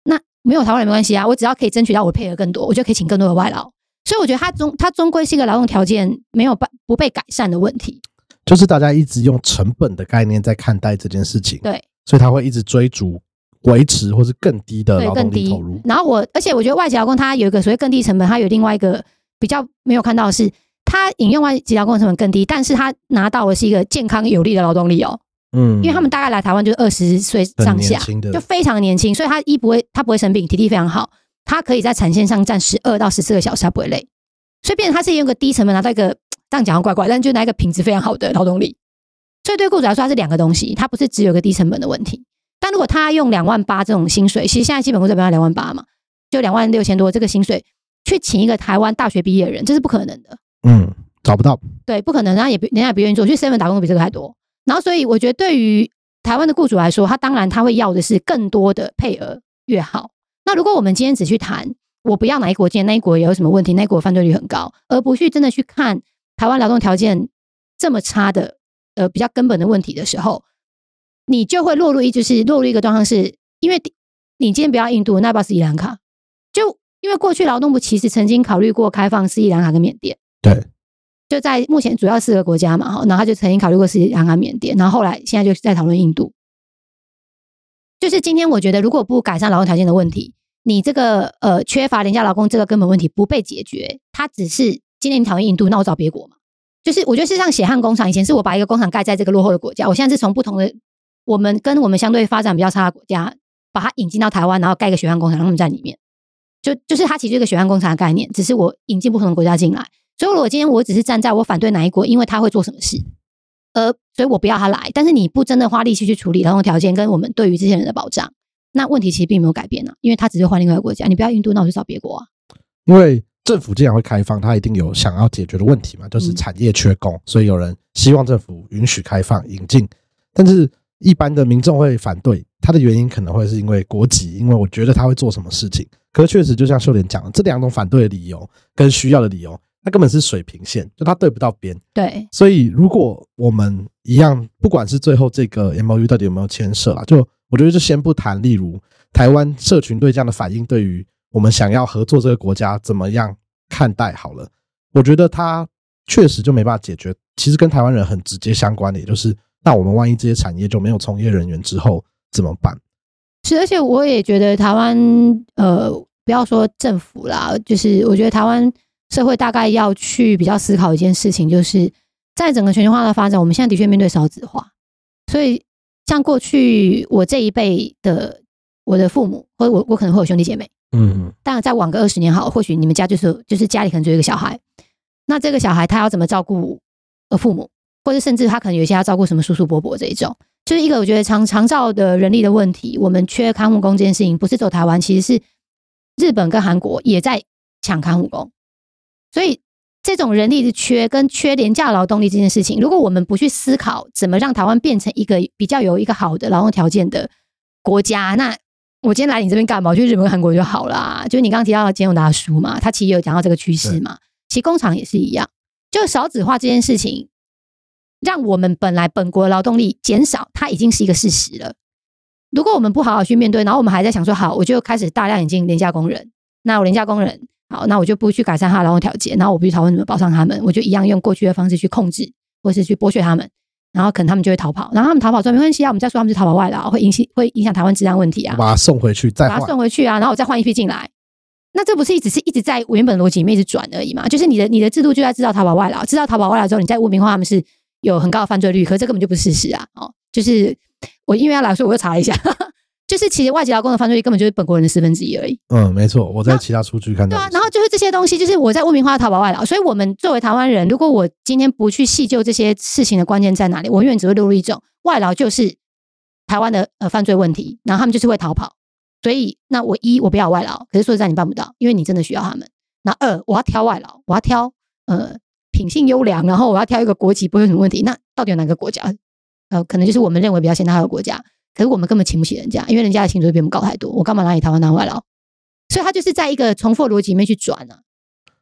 那没有台湾人没关系啊，我只要可以争取到我配额更多，我就可以请更多的外劳。所以我觉得它终它终归是一个劳动条件没有办不被改善的问题。就是大家一直用成本的概念在看待这件事情。对。所以他会一直追逐维持或是更低的劳动力投入。然后我，而且我觉得外籍劳工他有一个所谓更低成本，他有另外一个比较没有看到的是，他引用外籍劳工成本更低，但是他拿到的是一个健康有力的劳动力哦。嗯，因为他们大概来台湾就是二十岁上下，就非常年轻，所以他一不会他不会生病，体力非常好，他可以在产线上站十二到十四个小时，他不会累。所以变成他是用个低成本拿到一个这样讲怪怪，但就拿一个品质非常好的劳动力。所以对雇主来说，它是两个东西，它不是只有个低成本的问题。但如果他用两万八这种薪水，其实现在基本工资标两万八嘛，就两万六千多这个薪水，去请一个台湾大学毕业的人，这是不可能的。嗯，找不到。对，不可能，人家也不，人家也不愿意做。去 seven 打工比这个还多。然后，所以我觉得对于台湾的雇主来说，他当然他会要的是更多的配额越好。那如果我们今天只去谈我不要哪一国进，那一国有什么问题，那一国犯罪率很高，而不去真的去看台湾劳动条件这么差的。呃，比较根本的问题的时候，你就会落入一就是落入一个状况，是因为你今天不要印度，那不要斯里兰卡，就因为过去劳动部其实曾经考虑过开放斯里兰卡跟缅甸，对，就在目前主要四个国家嘛，哈，然后他就曾经考虑过斯里兰卡、缅甸，然后后来现在就在讨论印度。就是今天我觉得，如果不改善劳动条件的问题，你这个呃缺乏廉价劳工这个根本问题不被解决，它只是今天你讨厌印度，那我找别国嘛。就是我觉得是像血汗工厂，以前是我把一个工厂盖在这个落后的国家，我现在是从不同的我们跟我们相对发展比较差的国家，把它引进到台湾，然后盖一个血汗工厂，让他们在里面。就就是它其实一个血汗工厂的概念，只是我引进不同的国家进来。所以，我今天我只是站在我反对哪一国，因为他会做什么事，呃，所以我不要他来。但是你不真的花力气去处理劳动条件跟我们对于这些人的保障，那问题其实并没有改变呢，因为他只是换另外一个国家。你不要印度，那我就找别国啊。因为。政府既然会开放，它一定有想要解决的问题嘛，就是产业缺工，所以有人希望政府允许开放引进。但是，一般的民众会反对，它的原因可能会是因为国籍，因为我觉得他会做什么事情。可是，确实就像秀莲讲的，这两种反对的理由跟需要的理由，它根本是水平线，就它对不到边。对，所以如果我们一样，不管是最后这个 M O U 到底有没有牵涉啊，就我觉得就先不谈，例如台湾社群对这样的反应，对于我们想要合作这个国家怎么样？看待好了，我觉得他确实就没办法解决。其实跟台湾人很直接相关的，也就是那我们万一这些产业就没有从业人员之后怎么办？是，而且我也觉得台湾呃，不要说政府啦，就是我觉得台湾社会大概要去比较思考一件事情，就是在整个全球化的发展，我们现在的确面对少子化，所以像过去我这一辈的我的父母，或者我我可能会有兄弟姐妹。嗯，当然再晚个二十年好，或许你们家就是就是家里可能只有一个小孩，那这个小孩他要怎么照顾呃父母，或者甚至他可能有一些要照顾什么叔叔伯伯这一种，就是一个我觉得长长照的人力的问题。我们缺看护工这件事情，不是走台湾，其实是日本跟韩国也在抢看护工，所以这种人力的缺跟缺廉价劳动力这件事情，如果我们不去思考怎么让台湾变成一个比较有一个好的劳动条件的国家，那。我今天来你这边干嘛？我去日本、韩国就好啦。就是你刚刚提到的金融大叔嘛，他其实有讲到这个趋势嘛。其实工厂也是一样，就少子化这件事情，让我们本来本国劳动力减少，它已经是一个事实了。如果我们不好好去面对，然后我们还在想说，好，我就开始大量引进廉价工人。那我廉价工人，好，那我就不去改善他劳动条件，然后我不去讨论怎么保障他们，我就一样用过去的方式去控制，或是去剥削他们。然后可能他们就会逃跑，然后他们逃跑之后没关系啊，我们再说他们是逃跑外劳，会影响会影响台湾治安问题啊，把他送回去，再把他送回去啊，然后我再换一批进来，那这不是一直是一直在原本逻辑里面一直转而已嘛？就是你的你的制度就在制造逃跑外劳，制造逃跑外劳之后，你再污名化他们是有很高的犯罪率，可这根本就不是事实啊！哦，就是我因为要来说，我又查了一下，就是其实外籍劳工的犯罪率根本就是本国人的四分之一而已。嗯，没错，我在其他数据看到对啊，然后就是这些东西，就是我在污名化淘宝外劳，所以我们作为台湾人，如果我今天不去细究这些事情的关键在哪里，我永远只会落入一种外劳就是台湾的呃犯罪问题，然后他们就是会逃跑。所以那我一我不要外劳，可是说实在你办不到，因为你真的需要他们。那二我要挑外劳，我要挑呃品性优良，然后我要挑一个国籍不会有什么问题。那到底有哪个国家？呃，可能就是我们认为比较现代化的国家，可是我们根本请不起人家，因为人家的薪水比我们高太多。我干嘛拿你台湾当外劳？所以他就是在一个重复的逻辑里面去转啊。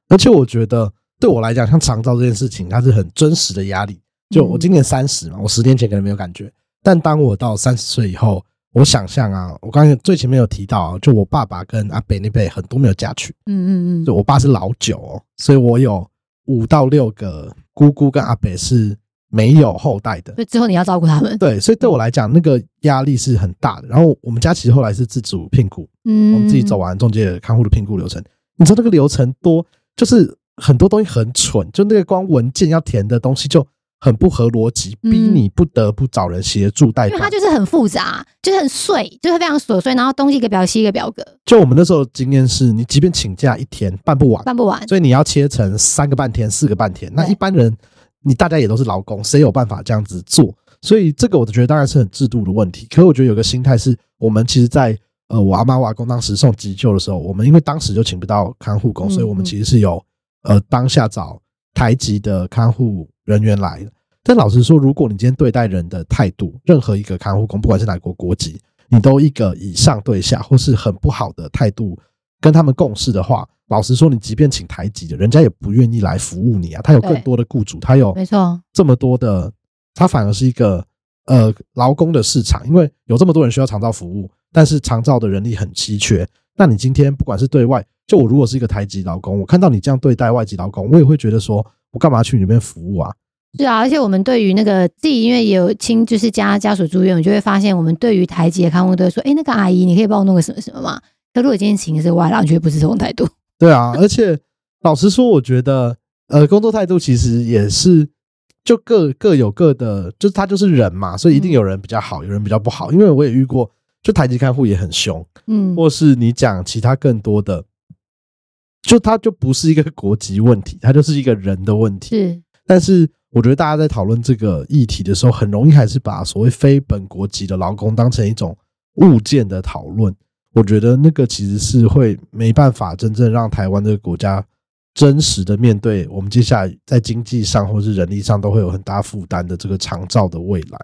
而且我觉得对我来讲，像长照这件事情，它是很真实的压力。就我今年三十嘛，我十年前可能没有感觉，但当我到三十岁以后，我想象啊，我刚才最前面有提到啊，就我爸爸跟阿北那辈很多没有嫁娶，嗯嗯嗯，就我爸是老九哦，所以我有五到六个姑姑跟阿北是没有后代的。所以之后你要照顾他们。对，所以对我来讲，那个压力是很大的。然后我们家其实后来是自主聘雇，嗯，我们自己走完中介看护的聘估流程。你知道那个流程多，就是很多东西很蠢，就那个光文件要填的东西就很不合逻辑，嗯逼你不得不找人协助代办因为它。就是很复杂，就是很碎，就是非常琐碎，然后东西一个表西一个表格，就我们那时候的经验是，你即便请假一天办不完，办不完。所以你要切成三个半天、四个半天。那一般人，你大家也都是劳工，谁有办法这样子做？所以这个我觉得当然是很制度的问题。可是我觉得有个心态是，我们其实在呃我阿妈我阿公当时送急救的时候，我们因为当时就请不到看护工，嗯所以我们其实是有呃当下找台籍的看护人员来的。但老实说，如果你今天对待人的态度，任何一个看护工，不管是哪国国籍，你都一个以上对下，或是很不好的态度跟他们共事的话，老实说，你即便请台籍的，人家也不愿意来服务你啊。他有更多的雇主，他有没错，这么多的，他反而是一个呃劳工的市场，因为有这么多人需要长照服务，但是长照的人力很稀缺。那你今天不管是对外，就我如果是一个台籍劳工，我看到你这样对待外籍劳工，我也会觉得说，我干嘛去你那边服务啊？是啊，而且我们对于那个自己，因为也有亲，就是家家属住院，我就会发现，我们对于台籍的看护都会说，哎，那个阿姨，你可以帮我弄个什么什么吗？可如果今天请的是外劳，你觉得不是这种态度？对啊，而且老实说，我觉得呃，工作态度其实也是就各各有各的，就是他就是人嘛，所以一定有人比较好，有人比较不好。因为我也遇过，就台籍看护也很凶，嗯，或是你讲其他更多的，就他就不是一个国籍问题，他就是一个人的问题。是，但是我觉得大家在讨论这个议题的时候，很容易还是把所谓非本国籍的劳工当成一种物件的讨论。我觉得那个其实是会没办法真正让台湾这个国家真实的面对我们接下来在经济上或是人力上都会有很大负担的这个长照的未来。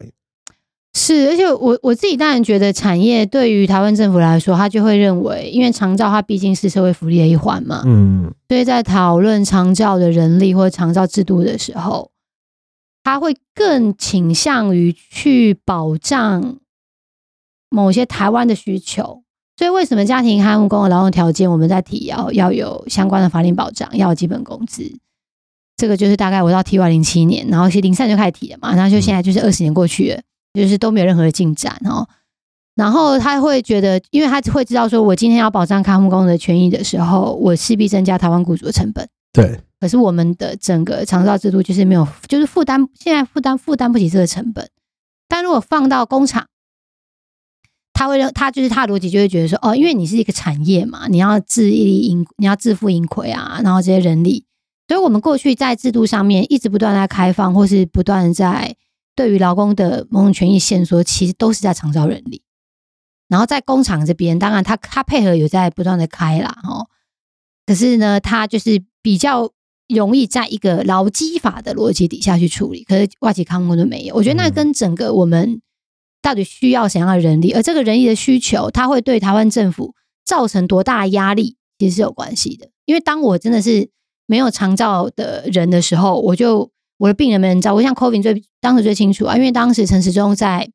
是，而且我我自己当然觉得，产业对于台湾政府来说，他就会认为，因为长照它毕竟是社会福利的一环嘛，嗯，所以在讨论长照的人力或者长照制度的时候，他会更倾向于去保障某些台湾的需求。所以，为什么家庭看护工的劳动条件，我们在提要要有相关的法令保障，要有基本工资？这个就是大概我到 T Y 零七年，然后是零三就开始提了嘛，然后就现在就是二十年过去了，就是都没有任何的进展哦。然后他会觉得，因为他会知道说，我今天要保障看护工的权益的时候，我势必增加台湾雇主的成本。对，可是我们的整个长照制度就是没有，就是负担现在负担负担不起这个成本。但如果放到工厂，他会认他就是他的逻辑就会觉得说，哦，因为你是一个产业嘛，你要自利盈，你要自负盈亏啊，然后这些人力，所以我们过去在制度上面一直不断在开放，或是不断在对于劳工的某种权益限缩，其实都是在长照人力。然后在工厂这边，当然他他配合有在不断的开啦，哦，可是呢，他就是比较容易在一个劳基法的逻辑底下去处理，可是外籍看护都没有。我觉得那嗯跟整个我们到底需要怎样的人力，而这个人力的需求，它会对台湾政府造成多大的压力，其实是有关系的。因为当我真的是没有长照的人的时候，我就我的病人没人照。我像 COVID 最当时最清楚啊，因为当时陈时中在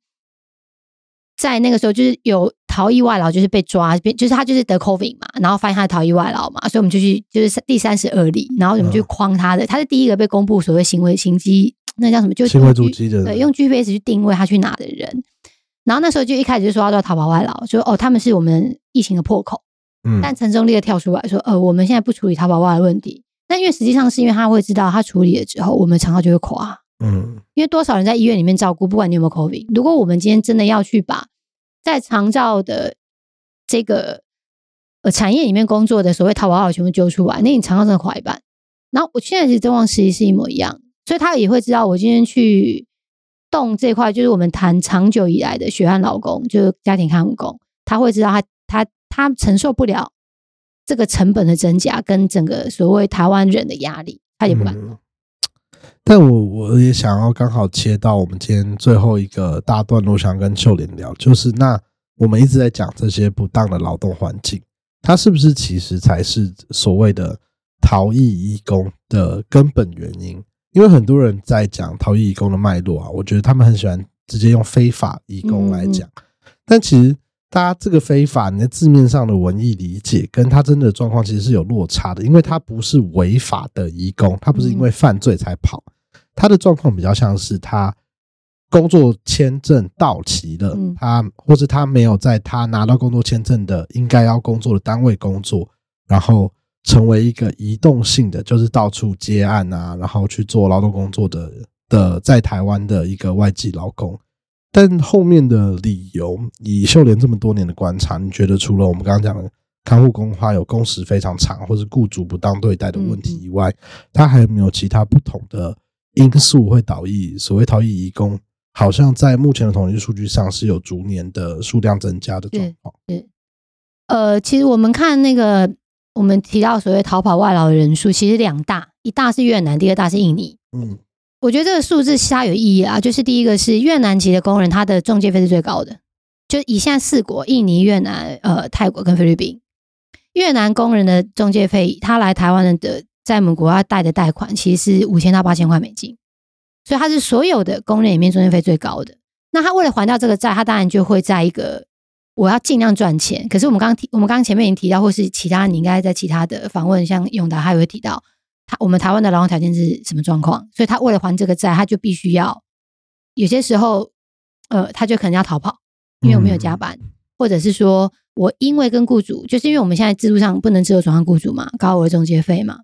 在那个时候就是有逃逸外劳，就是被抓，就是他就是得 COVID 嘛，然后发现他逃逸外劳嘛，所以我们就去就是第三十二例，然后我们就嗯框他的，他是第一个被公布所谓行为行迹，那叫什么？就行为用足迹的对，用 GPS 去定位他去哪的人。然后那时候就一开始就说要到逃跑外劳，说哦他们是我们疫情的破口，嗯，但陈忠立刻跳出来说，呃我们现在不处理逃跑外的问题，那因为实际上是因为他会知道他处理了之后，我们长照就会垮，嗯。因为多少人在医院里面照顾，不管你有没有 COVID，如果我们今天真的要去把在长照的这个呃产业里面工作的所谓淘宝号全部揪出来，那你长照真的垮一半。然后我现在其实状况实际是一模一样，所以他也会知道我今天去动这块，就是我们谈长久以来的血汗劳工，就是家庭看护工，他会知道他他他承受不了这个成本的增加跟整个所谓台湾人的压力，他也不敢。嗯但我我也想要刚好切到我们今天最后一个大段落，想跟秀莲聊，就是那我们一直在讲这些不当的劳动环境，它是不是其实才是所谓的逃逸义工的根本原因？因为很多人在讲逃逸移工的脉络啊，我觉得他们很喜欢直接用非法移工来讲，但其实大家这个非法，你的字面上的文艺理解跟他真的状况其实是有落差的，因为他不是违法的移工，他不是因为犯罪才跑。他的状况比较像是他工作签证到期了，嗯。他或是他没有在他拿到工作签证的应该要工作的单位工作，然后成为一个移动性的，就是到处接案啊，然后去做劳动工作的的在台湾的一个外籍劳工。但后面的理由，以秀莲这么多年的观察，你觉得除了我们刚刚讲的看护工他有工时非常长，或是雇主不当对待的问题以外，他还有没有其他不同的因素会导致所谓逃逸移工？好像在目前的统计数据上是有逐年的数量增加的状况。呃，其实我们看那个，我们提到所谓逃跑外劳的人数，其实两大，一大是越南，第二大是印尼。嗯我觉得这个数字它有意义啊，就是第一个是越南籍的工人，他的中介费是最高的，就以现在四国，印尼、越南、呃泰国跟菲律宾，越南工人的中介费，他来台湾的在我们国家贷的贷款，其实是五千到八千块美金，所以他是所有的工人里面中介费最高的。那他为了还掉这个债，他当然就会在一个我要尽量赚钱。可是我们刚刚提，我们刚刚前面已经提到，或是其他你应该在其他的访问，像永达他也会提到，他我们台湾的劳动条件是什么状况，所以他为了还这个债，他就必须要有些时候，呃，他就可能要逃跑，因为我没有加班，或者是说我因为跟雇主，就是因为我们现在制度上不能自由转换雇主嘛，高额中介费嘛，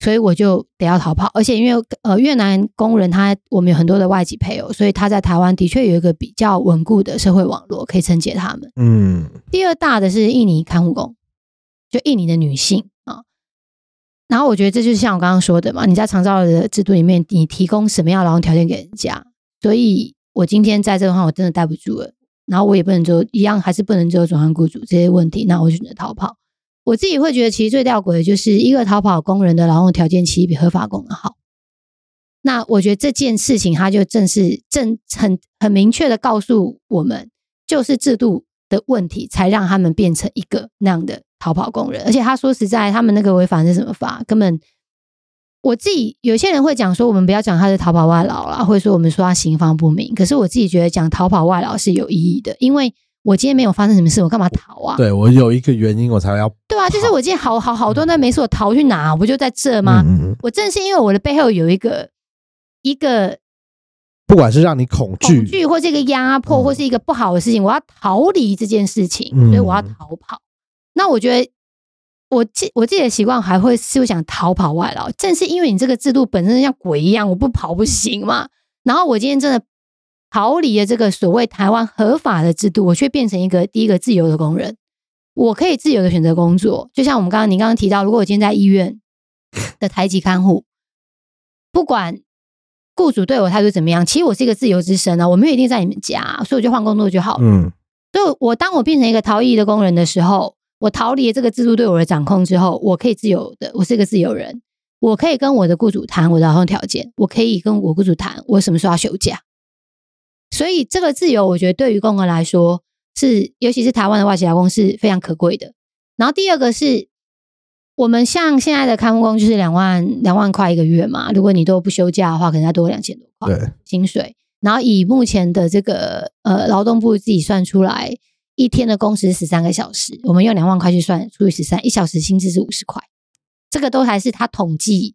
所以我就得要逃跑。而且因为呃越南工人他我们有很多的外籍配偶，所以他在台湾的确有一个比较稳固的社会网络可以承接他们。嗯第二大的是印尼看护工，就印尼的女性啊。然后我觉得这就是像我刚刚说的嘛，你在长照的制度里面，你提供什么样劳动条件给人家，所以我今天在这的话我真的待不住了，然后我也不能做一样，还是不能只有转换雇主这些问题，那我就选择逃跑。我自己会觉得，其实最吊诡的就是一个逃跑工人的劳动条件其实比合法工人好。那我觉得这件事情，它就正是正很很明确的告诉我们，就是制度的问题，才让他们变成一个那样的逃跑工人。而且他说实在，他们那个违反是什么法？根本我自己有些人会讲说，我们不要讲他是逃跑外劳啦，或者说我们说他刑方不明。可是我自己觉得讲逃跑外劳是有意义的，因为我今天没有发生什么事，我干嘛逃啊？对我有一个原因，我才要对啊，就是我今天好好好多那没事，我逃去哪？我不就在这吗？我正是因为我的背后有一个一个不管是让你恐惧，恐惧，或是一个压迫，嗯或是一个不好的事情，我要逃离这件事情，嗯所以我要逃跑。那我觉得我自我自己的习惯还会是想逃跑外劳，正是因为你这个制度本身像鬼一样，我不跑不行嘛。然后我今天真的逃离了这个所谓台湾合法的制度，我却变成一个第一个自由的工人。我可以自由的选择工作，就像我们刚刚您刚刚提到，如果我今天在医院 的台籍看护，不管雇主对我态度怎么样，其实我是一个自由之身啊，我没有一定在你们家，所以我就换工作就好了。嗯所以我当我变成一个逃逸的工人的时候，我逃离了这个制度对我的掌控之后，我可以自由的，我是一个自由人，我可以跟我的雇主谈我的劳动条件，我可以跟我雇主谈我什么时候要休假。所以这个自由，我觉得对于工人来说是，尤其是台湾的外籍劳工是非常可贵的。然后第二个是，我们像现在的看护工就是两万两万块一个月嘛，如果你都不休假的话，可能要多两千多块。对，薪水，然后以目前的这个呃劳动部自己算出来，一天的工时十三个小时，我们用两万块去算，除以十三，一小时薪资是五十块，这个都还是他统计，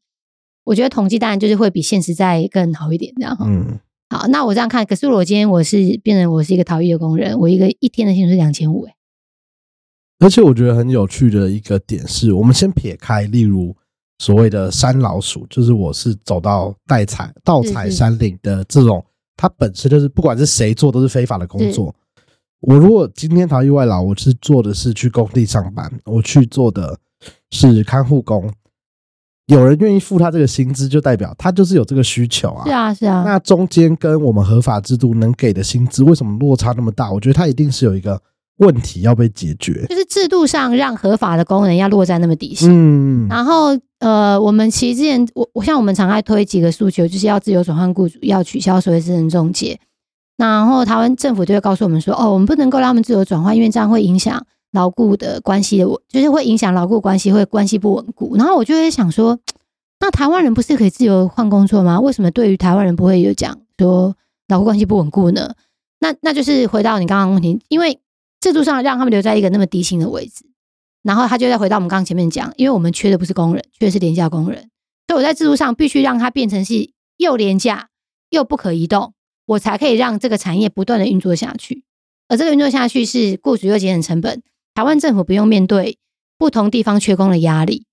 我觉得统计当然就是会比现实在更好一点，这样哈。嗯好，那我这样看，可是我今天我是变成我是一个逃逸的工人，我一个一天的薪水是两千五，哎，而且我觉得很有趣的一个点是，我们先撇开，例如所谓的山老鼠，就是我是走到带采盗采山林的这种，它本身就是不管是谁做都是非法的工作。我如果今天逃逸外劳，我是做的是去工地上班，我去做的是看护工，有人愿意付他这个薪资，就代表他就是有这个需求啊。是啊，是啊。那中间跟我们合法制度能给的薪资，为什么落差那么大？我觉得他一定是有一个问题要被解决，就是制度上让合法的工人要落在那么底下。嗯，然后呃，我们其实之前我我像我们常爱推几个诉求，就是要自由转换雇主，要取消所谓私人中介。然后台湾政府就会告诉我们说，哦，我们不能够让他们自由转换，因为这样会影响牢固的关系的稳，就是会影响牢固关系，会关系不稳固。然后我就会想说，那台湾人不是可以自由换工作吗？为什么对于台湾人不会有讲说牢固关系不稳固呢？那那就是回到你刚刚问题，因为制度上让他们留在一个那么低薪的位置，然后他就再回到我们刚刚前面讲，因为我们缺的不是工人，缺的是廉价工人，所以我在制度上必须让它变成是又廉价又不可移动。我才可以让这个产业不断的运作下去，而这个运作下去是雇主又节省成本，台湾政府不用面对不同地方缺工的压力，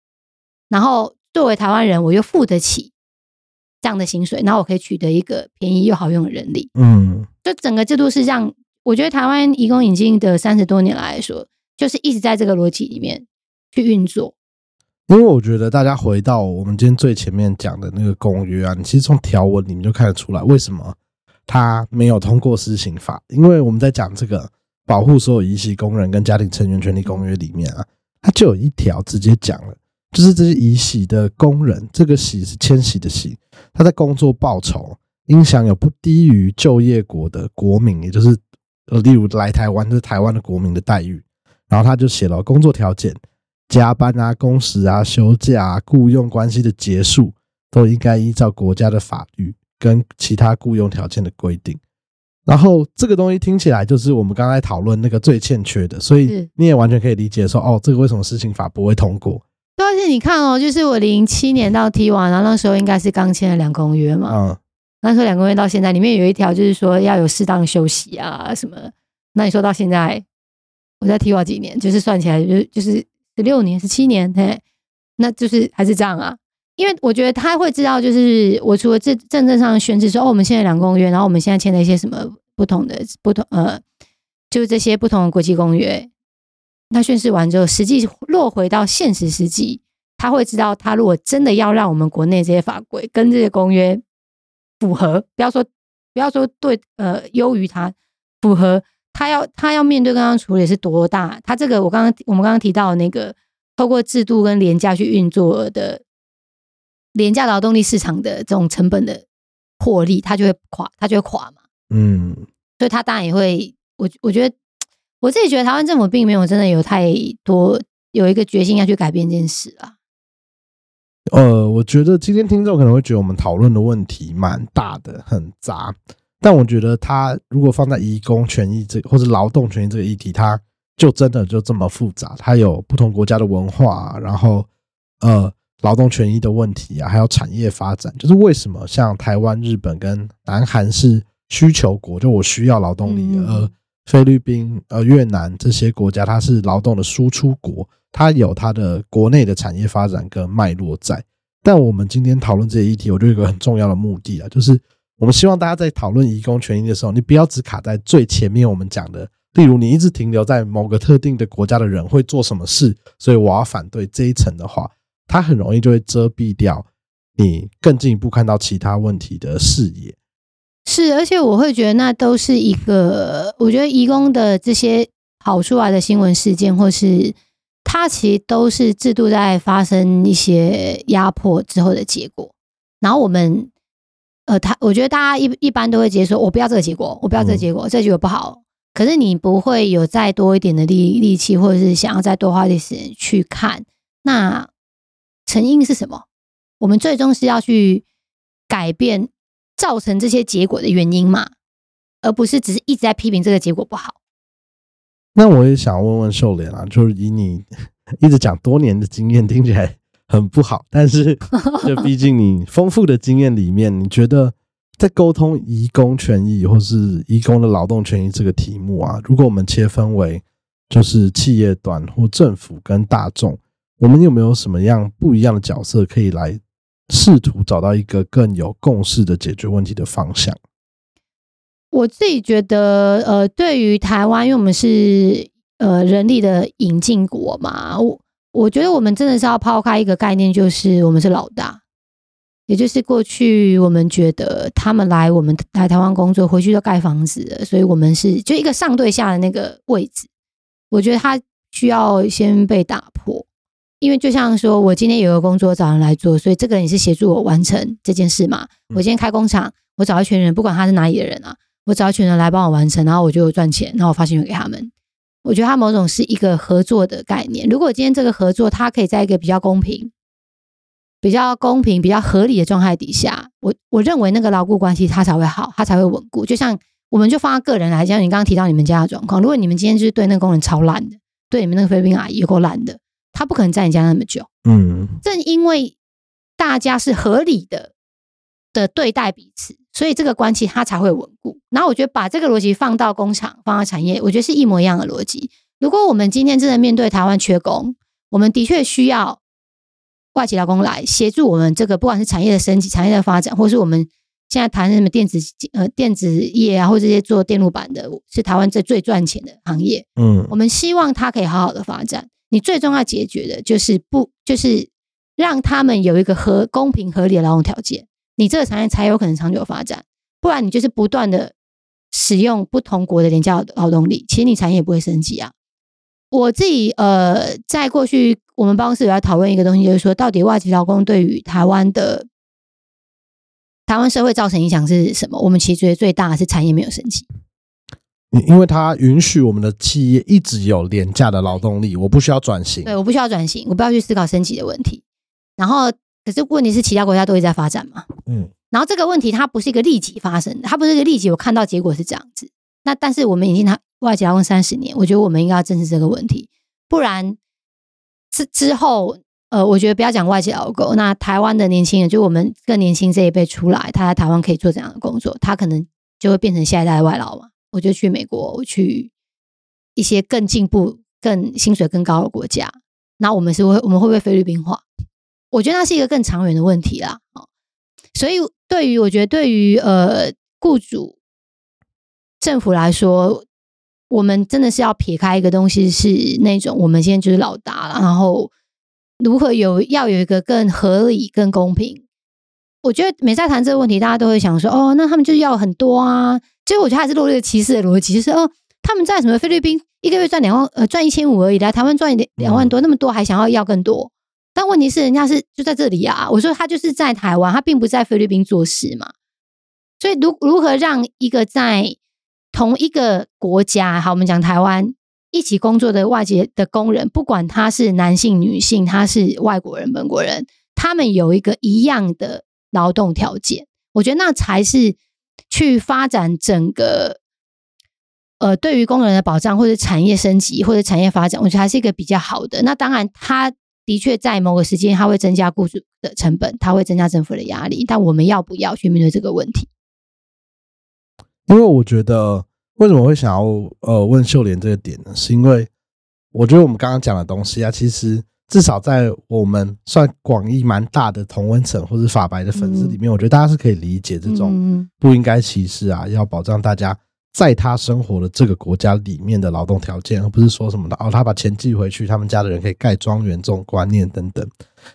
然后作为台湾人，我又付得起这样的薪水，然后我可以取得一个便宜又好用的人力。嗯，就整个制度是让我觉得台湾移工引进的三十多年来说，就是一直在这个逻辑里面去运作。因为我觉得大家回到我们今天最前面讲的那个公约啊，你其实从条文里面就看得出来为什么。他没有通过施行法，因为我们在讲这个保护所有遗系工人跟家庭成员权利公约里面啊，它就有一条直接讲了，就是这些遗系的工人，这个“系”是迁徙的“徙”，他在工作报酬应享有不低于就业国的国民，也就是呃，例如来台湾就是台湾的国民的待遇。然后他就写了工作条件、加班啊、工时啊、休假、雇佣关系的结束，都应该依照国家的法律。跟其他雇佣条件的规定，然后这个东西听起来就是我们刚才讨论那个最欠缺的，所以你也完全可以理解说，哦，这个为什么施行法不会通过？对，而且你看哦，就是我零七年到 T 完，然后那时候应该是刚签了两公约嘛，嗯，那时候两公约到现在，里面有一条就是说要有适当休息啊什么。那你说到现在，我在 T 完几年，就是算起来就就是十六年、十七年，嘿，那就是还是这样啊。因为我觉得他会知道，就是我除了政政治上的宣誓说，哦，我们现在两公约，然后我们现在签了一些什么不同的不同呃，就是这些不同的国际公约。他宣誓完之后，实际落回到现实实际，他会知道，他如果真的要让我们国内这些法规跟这些公约符合，不要说不要说对呃优于他符合，他要他要面对刚刚处理是多大？他这个我刚刚我们刚刚提到那个透过制度跟廉价去运作的。廉价劳动力市场的这种成本的获利，它就会垮，它就会垮嘛。嗯，所以它当然也会，我我觉得我自己觉得台湾政府并没有真的有太多有一个决心要去改变这件事啊。呃，我觉得今天听众可能会觉得我们讨论的问题蛮大的，很杂。但我觉得它如果放在移工权益这或者劳动权益这个议题，它就真的就这么复杂。它有不同国家的文化，然后呃。劳动权益的问题啊，还有产业发展，就是为什么像台湾、日本跟南韩是需求国，就我需要劳动力；而菲律宾、呃越南这些国家，它是劳动的输出国，它有它的国内的产业发展跟脉络在。但我们今天讨论这些议题，我就有一个很重要的目的啊，就是我们希望大家在讨论移工权益的时候，你不要只卡在最前面我们讲的，例如你一直停留在某个特定的国家的人会做什么事，所以我要反对这一层的话。它很容易就会遮蔽掉你更进一步看到其他问题的视野。是，而且我会觉得那都是一个，我觉得移工的这些跑出来的新闻事件，或是它其实都是制度在发生一些压迫之后的结果。然后我们，呃，他我觉得大家一一般都会直接说，我不要这个结果，我不要这个结果，这结果不好。可是你不会有再多一点的力力气，或者是想要再多花点时间去看那。成因是什么？我们最终是要去改变造成这些结果的原因嘛，而不是只是一直在批评这个结果不好。那我也想问问秀莲啊，就是以你 一直讲多年的经验，听起来很不好，但是就毕竟你丰富的经验里面，你觉得在沟通移工权益或是移工的劳动权益这个题目啊，如果我们切分为就是企业端或政府跟大众。我们有没有什么样不一样的角色，可以来试图找到一个更有共识的解决问题的方向？我自己觉得，呃，对于台湾，因为我们是呃人力的引进国嘛，我我觉得我们真的是要抛开一个概念，就是我们是老大，也就是过去我们觉得他们来我们来台湾工作，回去就盖房子，所以我们是就一个上对下的那个位置，我觉得他需要先被打破，因为就像说我今天有个工作找人来做，所以这个人也是协助我完成这件事嘛。我今天开工厂，我找一群人，不管他是哪里的人啊。我找一群人来帮我完成，然后我就赚钱，然后我发薪水给他们。我觉得它某种是一个合作的概念。如果今天这个合作，它可以在一个比较公平、比较公平、比较合理的状态底下，我我认为那个牢固关系它才会好，它才会稳固。就像我们就放在个人来讲，你刚刚提到你们家的状况，如果你们今天就是对那个工人超烂的，对你们那个菲律宾阿姨有够烂的，他不可能在你家那么久。嗯，正因为大家是合理的的对待彼此。所以这个关系它才会稳固。然后我觉得把这个逻辑放到工厂、放到产业，我觉得是一模一样的逻辑。如果我们今天真的面对台湾缺工，我们的确需要外籍劳工来协助我们这个，不管是产业的升级、产业的发展，或是我们现在谈什么电子呃电子业啊，或这些做电路板的，是台湾这最赚钱的行业。嗯，我们希望它可以好好的发展。你最重要解决的就是不就是让他们有一个合公平合理的劳动条件。你这个产业才有可能长久发展，不然你就是不断的使用不同国的廉价劳动力，其实你产业也不会升级啊。我自己呃，在过去我们办公室有在讨论一个东西，就是说到底外籍劳工对于台湾的台湾社会造成影响是什么？我们其实觉得最大的是产业没有升级，因因为它允许我们的企业一直有廉价的劳动力，我不需要转型，对，我不需要转型，我不要去思考升级的问题，然后。可是问题是，其他国家都会在发展嘛？嗯，然后这个问题它不是一个立即发生的，它不是一个立即我看到结果是这样子。那但是我们已经它外交工三十年，我觉得我们应该要正视这个问题，不然之之后，呃，我觉得不要讲外籍劳工，那台湾的年轻人，就我们更年轻这一辈出来，他在台湾可以做怎样的工作？他可能就会变成下一代的外劳嘛？我就去美国，我去一些更进步、更薪水更高的国家，那我们是会我们会不会菲律宾化？我觉得那是一个更长远的问题啦，哦，所以对于我觉得对于呃雇主政府来说，我们真的是要撇开一个东西，是那种我们现在就是老大了，然后如何有要有一个更合理、更公平。我觉得每在谈这个问题，大家都会想说，哦，那他们就是要很多啊。其实我觉得还是落入歧视的逻辑，就是哦，他们在什么菲律宾一个月赚两万，呃，赚一千五而已，来台湾赚两两万多，那么多还想要要更多。但问题是，人家是就在这里啊！我说他就是在台湾，他并不在菲律宾做事嘛。所以，如如何让一个在同一个国家，好，我们讲台湾一起工作的外籍的工人，不管他是男性、女性，他是外国人、本国人，他们有一个一样的劳动条件，我觉得那才是去发展整个呃，对于工人的保障，或者产业升级，或者产业发展，我觉得还是一个比较好的。那当然，他。的确，在某个时间，它会增加雇主的成本，它会增加政府的压力。但我们要不要去面对这个问题？因为我觉得，为什么会想要呃问秀莲这个点呢？是因为我觉得我们刚刚讲的东西啊，其实至少在我们算广义蛮大的同温层或者法白的粉丝里面，我觉得大家是可以理解这种不应该歧视啊，要保障大家。在他生活的这个国家里面的劳动条件，而不是说什么的哦，他把钱寄回去，他们家的人可以盖庄园这种观念等等。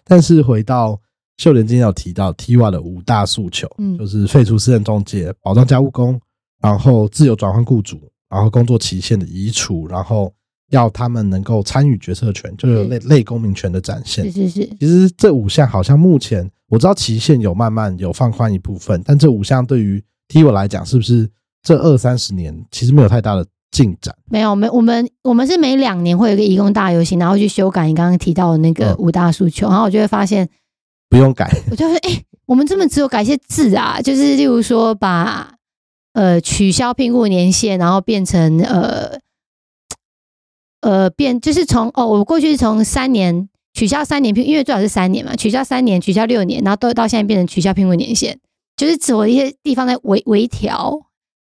但是回到秀莲今天有提到 TIWA 的五大诉求，嗯，就是废除私人中介，保障家务工，然后自由转换雇主，然后工作期限的移除，然后要他们能够参与决策权，就是类类公民权的展现。是是是。其实这五项好像目前我知道期限有慢慢有放宽一部分，但这五项对于 TIWA 来讲，是不是？这二三十年其实没有太大的进展。没有，没我们我们是每两年会有一个移工大游行，然后去修改你刚刚提到的那个五大诉求，然后我就会发现不用改。我就会哎，我们这么只有改一些字啊，就是例如说把呃取消聘雇年限，然后变成呃呃变就是从哦，我过去是从三年取消三年聘，因为最好是三年嘛，取消三年，取消六年，然后都到现在变成取消聘雇年限，就是走一些地方在微微调。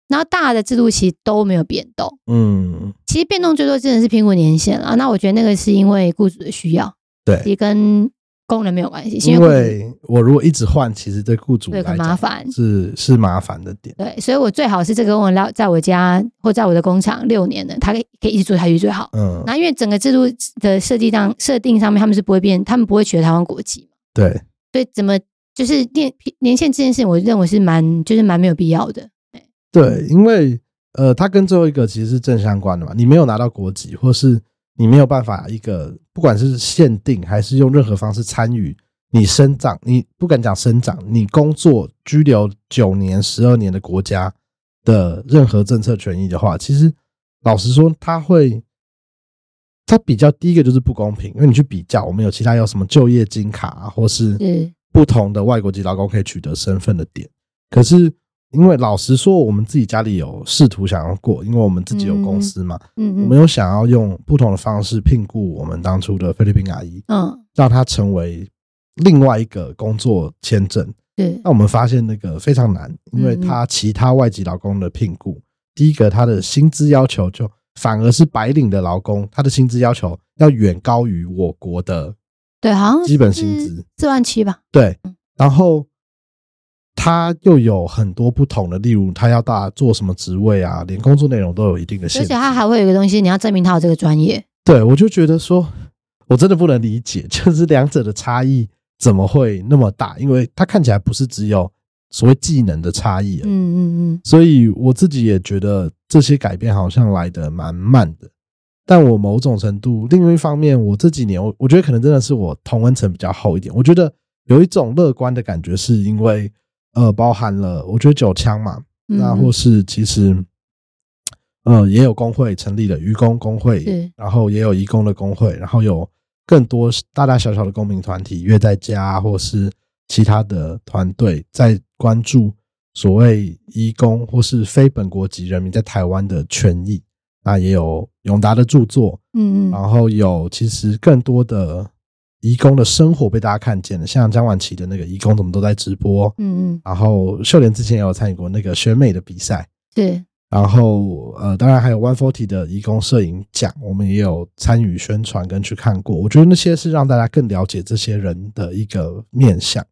然后大的制度其实都没有变动，嗯，其实变动最多真的是聘雇年限了。那我觉得那个是因为雇主的需要，对，也跟工人没有关系，因为我如果一直换，其实对雇主对很麻烦，是是麻烦的点。对，所以我最好是这个工人在我家或在我的工厂六年的，他可以可以一直做下去最好。嗯，那因为整个制度的设计上设定上面，他们是不会变，他们不会取得台湾国籍嘛。对，所以怎么就是年年限这件事情，我认为是蛮就是蛮没有必要的。对，因为呃，它跟最后一个其实是正相关的嘛，你没有拿到国籍，或是。你没有办法一个，不管是限定还是用任何方式参与你生长，你不敢讲生长，你工作居留九年、十二年的国家的任何政策权益的话，其实老实说，他会，他比较第一个就是不公平，因为你去比较，我们有其他有什么就业金卡，啊或是不同的外国籍劳工可以取得身份的点，可是。因为老实说，我们自己家里有试图想要过，因为我们自己有公司嘛，嗯，我们有想要用不同的方式聘雇我们当初的菲律宾阿姨，嗯，让她成为另外一个工作签证。对，那我们发现那个非常难，因为他其他外籍劳工的聘雇，第一个他的薪资要求就反而是白领的劳工，他的薪资要求要远高于我国的，对，好像基本薪资。四万七吧，对，然后。他又有很多不同的，例如他要大做什么职位啊，连工作内容都有一定的限制。而且他还会有一个东西，你要证明他有这个专业。对，我就觉得说，我真的不能理解，就是两者的差异怎么会那么大？因为他看起来不是只有所谓技能的差异。嗯嗯嗯。所以我自己也觉得这些改变好像来的蛮慢的。但我某种程度，另一方面，我这几年我我觉得可能真的是我同温层比较厚一点。我觉得有一种乐观的感觉，是因为。呃，包含了我觉得九枪嘛，那或是其实，呃，也有工会成立了渔工工会，然后也有移工的工会，然后有更多大大小小的公民团体，约在家或是其他的团队在关注所谓移工或是非本国籍人民在台湾的权益。那也有永达的著作，嗯嗯，然后有其实更多的。义工的生活被大家看见了，像张婉琪的那个义工，怎么都在直播，嗯嗯。然后秀莲之前也有参与过那个选美的比赛，对。然后呃，当然还有 One Forty 的义工摄影奖，我们也有参与宣传跟去看过。我觉得那些是让大家更了解这些人的一个面相。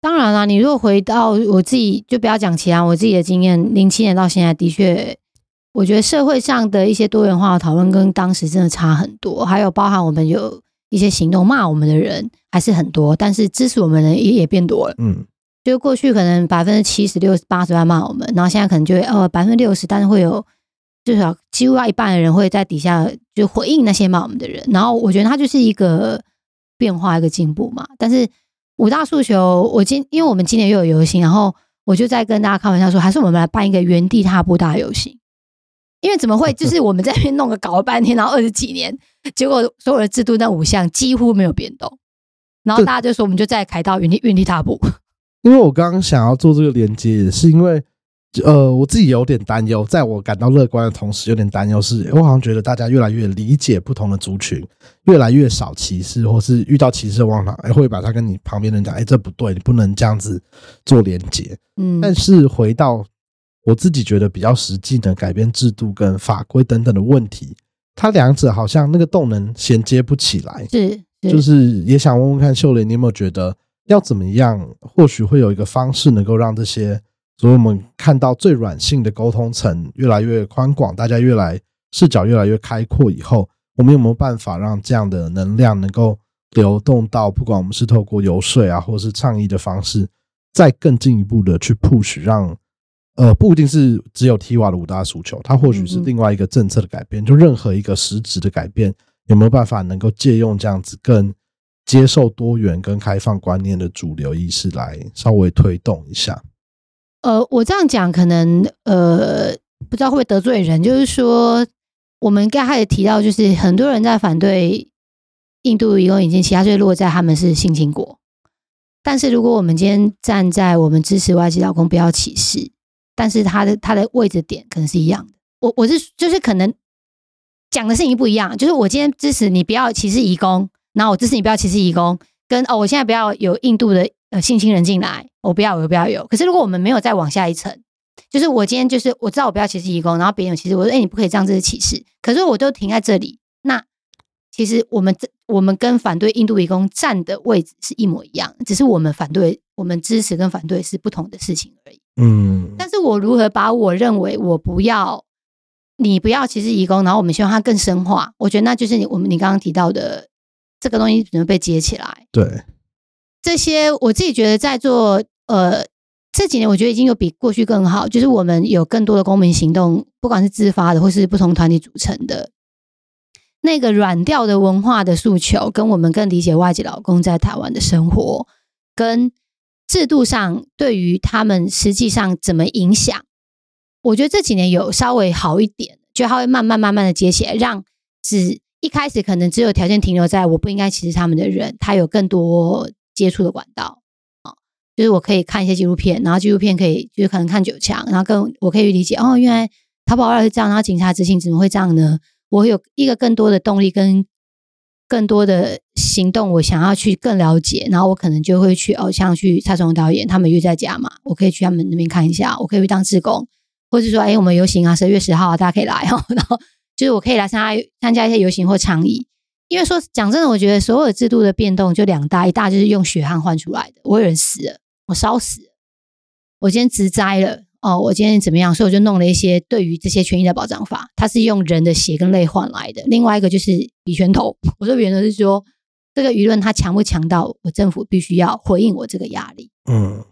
当然啦，你如果回到我自己，就不要讲其他，我自己的经验，零七年到现在的确，我觉得社会上的一些多元化的讨论跟当时真的差很多，还有包含我们有。一些行动骂我们的人还是很多，但是支持我们的人也也变多了。嗯，就过去可能百分之七十六、八十在骂我们，然后现在可能就会呃百分之六十，但是会有至少几乎要一半的人会在底下就回应那些骂我们的人。然后我觉得它就是一个变化、一个进步嘛。但是五大诉求，我今因为我们今年又有游行，然后我就在跟大家开玩笑说，还是我们来办一个原地踏步大游行。因为怎么会？就是我们在那边弄个搞了半天，然后二十几年，结果所有的制度那五项几乎没有变动，然后大家就说我们就再开到原地原地踏步。因为我刚刚想要做这个连接，也是因为呃，我自己有点担忧，在我感到乐观的同时，有点担忧是，我好像觉得大家越来越理解不同的族群，越来越少歧视，或是遇到歧视的往往会把他跟你旁边人讲，哎，这不对，你不能这样子做连接。嗯，但是回到。我自己觉得比较实际的改变制度跟法规等等的问题，它两者好像那个动能衔接不起来。是，就是也想问问看秀莲，你有没有觉得要怎么样？或许会有一个方式能够让这些，所以我们看到最软性的沟通层越来越宽广，大家越来视角越来越开阔以后，我们有没有办法让这样的能量能够流动到，不管我们是透过游说啊，或者是倡议的方式，再更进一步的去 push 让。呃，不一定是只有 T 瓦的五大诉求，它或许是另外一个政策的改变。就任何一个实质的改变，有没有办法能够借用这样子更接受多元跟开放观念的主流意识来稍微推动一下？呃，我这样讲可能呃，不知道会不会得罪人。就是说，我们刚才也提到，就是很多人在反对印度移工引进，其他就落在他们是性侵国。但是如果我们今天站在我们支持外籍劳工不要歧视。但是他的他的位置点可能是一样的，我我是就是可能讲的事情不一样，就是我今天支持你不要歧视移工，然后我支持你不要歧视移工，跟哦我现在不要有印度的呃性侵人进来，我不要我不要有。可是如果我们没有再往下一层，就是我今天就是我知道我不要歧视移工，然后别人有歧视，我说哎你不可以这样子歧视，可是我都停在这里，那。其实我们这我们跟反对印度移工站的位置是一模一样，只是我们反对我们支持跟反对是不同的事情而已。嗯，但是我如何把我认为我不要你不要歧视移工，然后我们希望它更深化，我觉得那就是你我们你刚刚提到的这个东西只能被接起来。对，这些我自己觉得在做呃这几年，我觉得已经有比过去更好，就是我们有更多的公民行动，不管是自发的或是不同团体组成的。那个软调的文化的诉求，跟我们更理解外籍老公在台湾的生活，跟制度上对于他们实际上怎么影响，我觉得这几年有稍微好一点，就他会慢慢慢慢的接起来，让只一开始可能只有条件停留在我不应该歧视他们的人，他有更多接触的管道啊，就是我可以看一些纪录片，然后纪录片可以就是可能看九强，然后更我可以理解哦，原来淘宝二是这样，然后警察执行怎么会这样呢？我有一个更多的动力跟更多的行动，我想要去更了解，然后我可能就会去哦，像去蔡崇导演他们约在家嘛，我可以去他们那边看一下，我可以去当志工，或者说哎，我们游行啊，十月十号大家可以来哦，然后就是我可以来参加参加一些游行或倡议，因为说讲真的，我觉得所有制度的变动就两大，一大就是用血汗换出来的，我有人死了，我烧死了，我今天植栽了。哦，我今天怎么样？所以我就弄了一些对于这些权益的保障法，它是用人的血跟泪换来的。另外一个就是比拳头，我说比拳头是说这个舆论它强不强到我政府必须要回应我这个压力。嗯，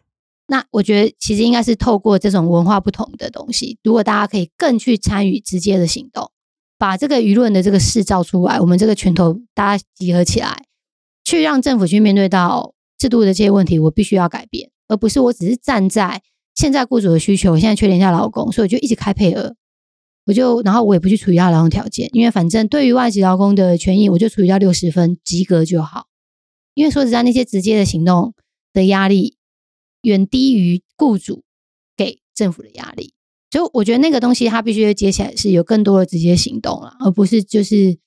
那我觉得其实应该是透过这种文化不同的东西，如果大家可以更去参与直接的行动，把这个舆论的这个事造出来，我们这个拳头大家集合起来，去让政府去面对到制度的这些问题，我必须要改变，而不是我只是站在。现在雇主的需求，我现在缺廉价劳工，所以我就一直开配额，我就然后我也不去处理他劳动条件，因为反正对于外籍劳工的权益，我就处理到六十分及格就好。因为说实在，那些直接的行动的压力远低于雇主给政府的压力，所以我觉得那个东西它必须接起来，是有更多的直接行动了，而不是就是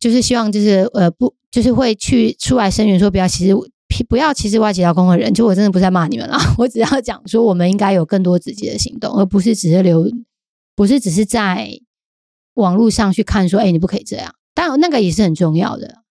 就是希望就是呃不就是会去出来声援说不要其实。不要歧视外籍劳工的人，就我真的不在骂你们了。我只要讲说，我们应该有更多直接的行动，而不是只是留，不是只是在网络上去看说，哎，你不可以这样。当然，那个也是很重要的。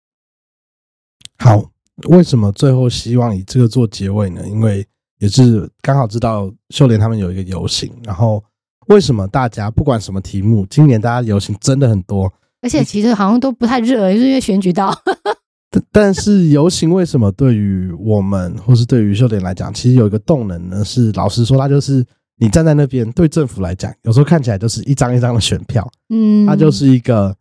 好，为什么最后希望以这个做结尾呢？因为也是刚好知道秀莲他们有一个游行，然后为什么大家不管什么题目，今年大家游行真的很多，而且其实好像都不太热，就是因为选举到。但是游行为什么对于我们，或是对于秀莲来讲，其实有一个动能呢？是老实说，它就是你站在那边，对政府来讲，有时候看起来就是一张一张的选票，嗯，它就是一个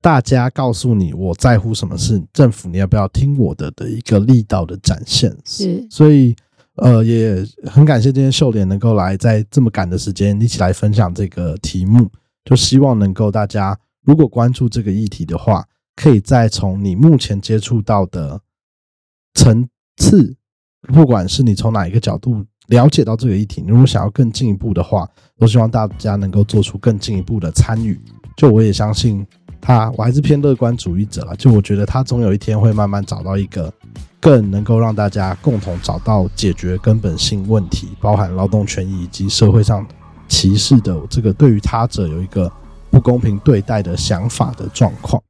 大家告诉你我在乎什么事，政府你要不要听我的的一个力道的展现。是，所以呃，也很感谢今天秀莲能够来在这么赶的时间一起来分享这个题目，就希望能够大家如果关注这个议题的话。可以再从你目前接触到的层次，不管是你从哪一个角度了解到这个议题，如果想要更进一步的话，都希望大家能够做出更进一步的参与。就我也相信他，我还是偏乐观主义者了。就我觉得他总有一天会慢慢找到一个更能够让大家共同找到解决根本性问题，包含劳动权益以及社会上歧视的这个对于他者有一个不公平对待的想法的状况。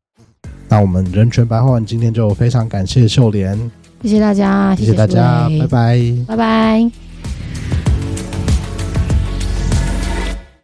那我们人权白话文今天就非常感谢秀莲，谢谢大家，谢谢大家，拜拜，拜拜。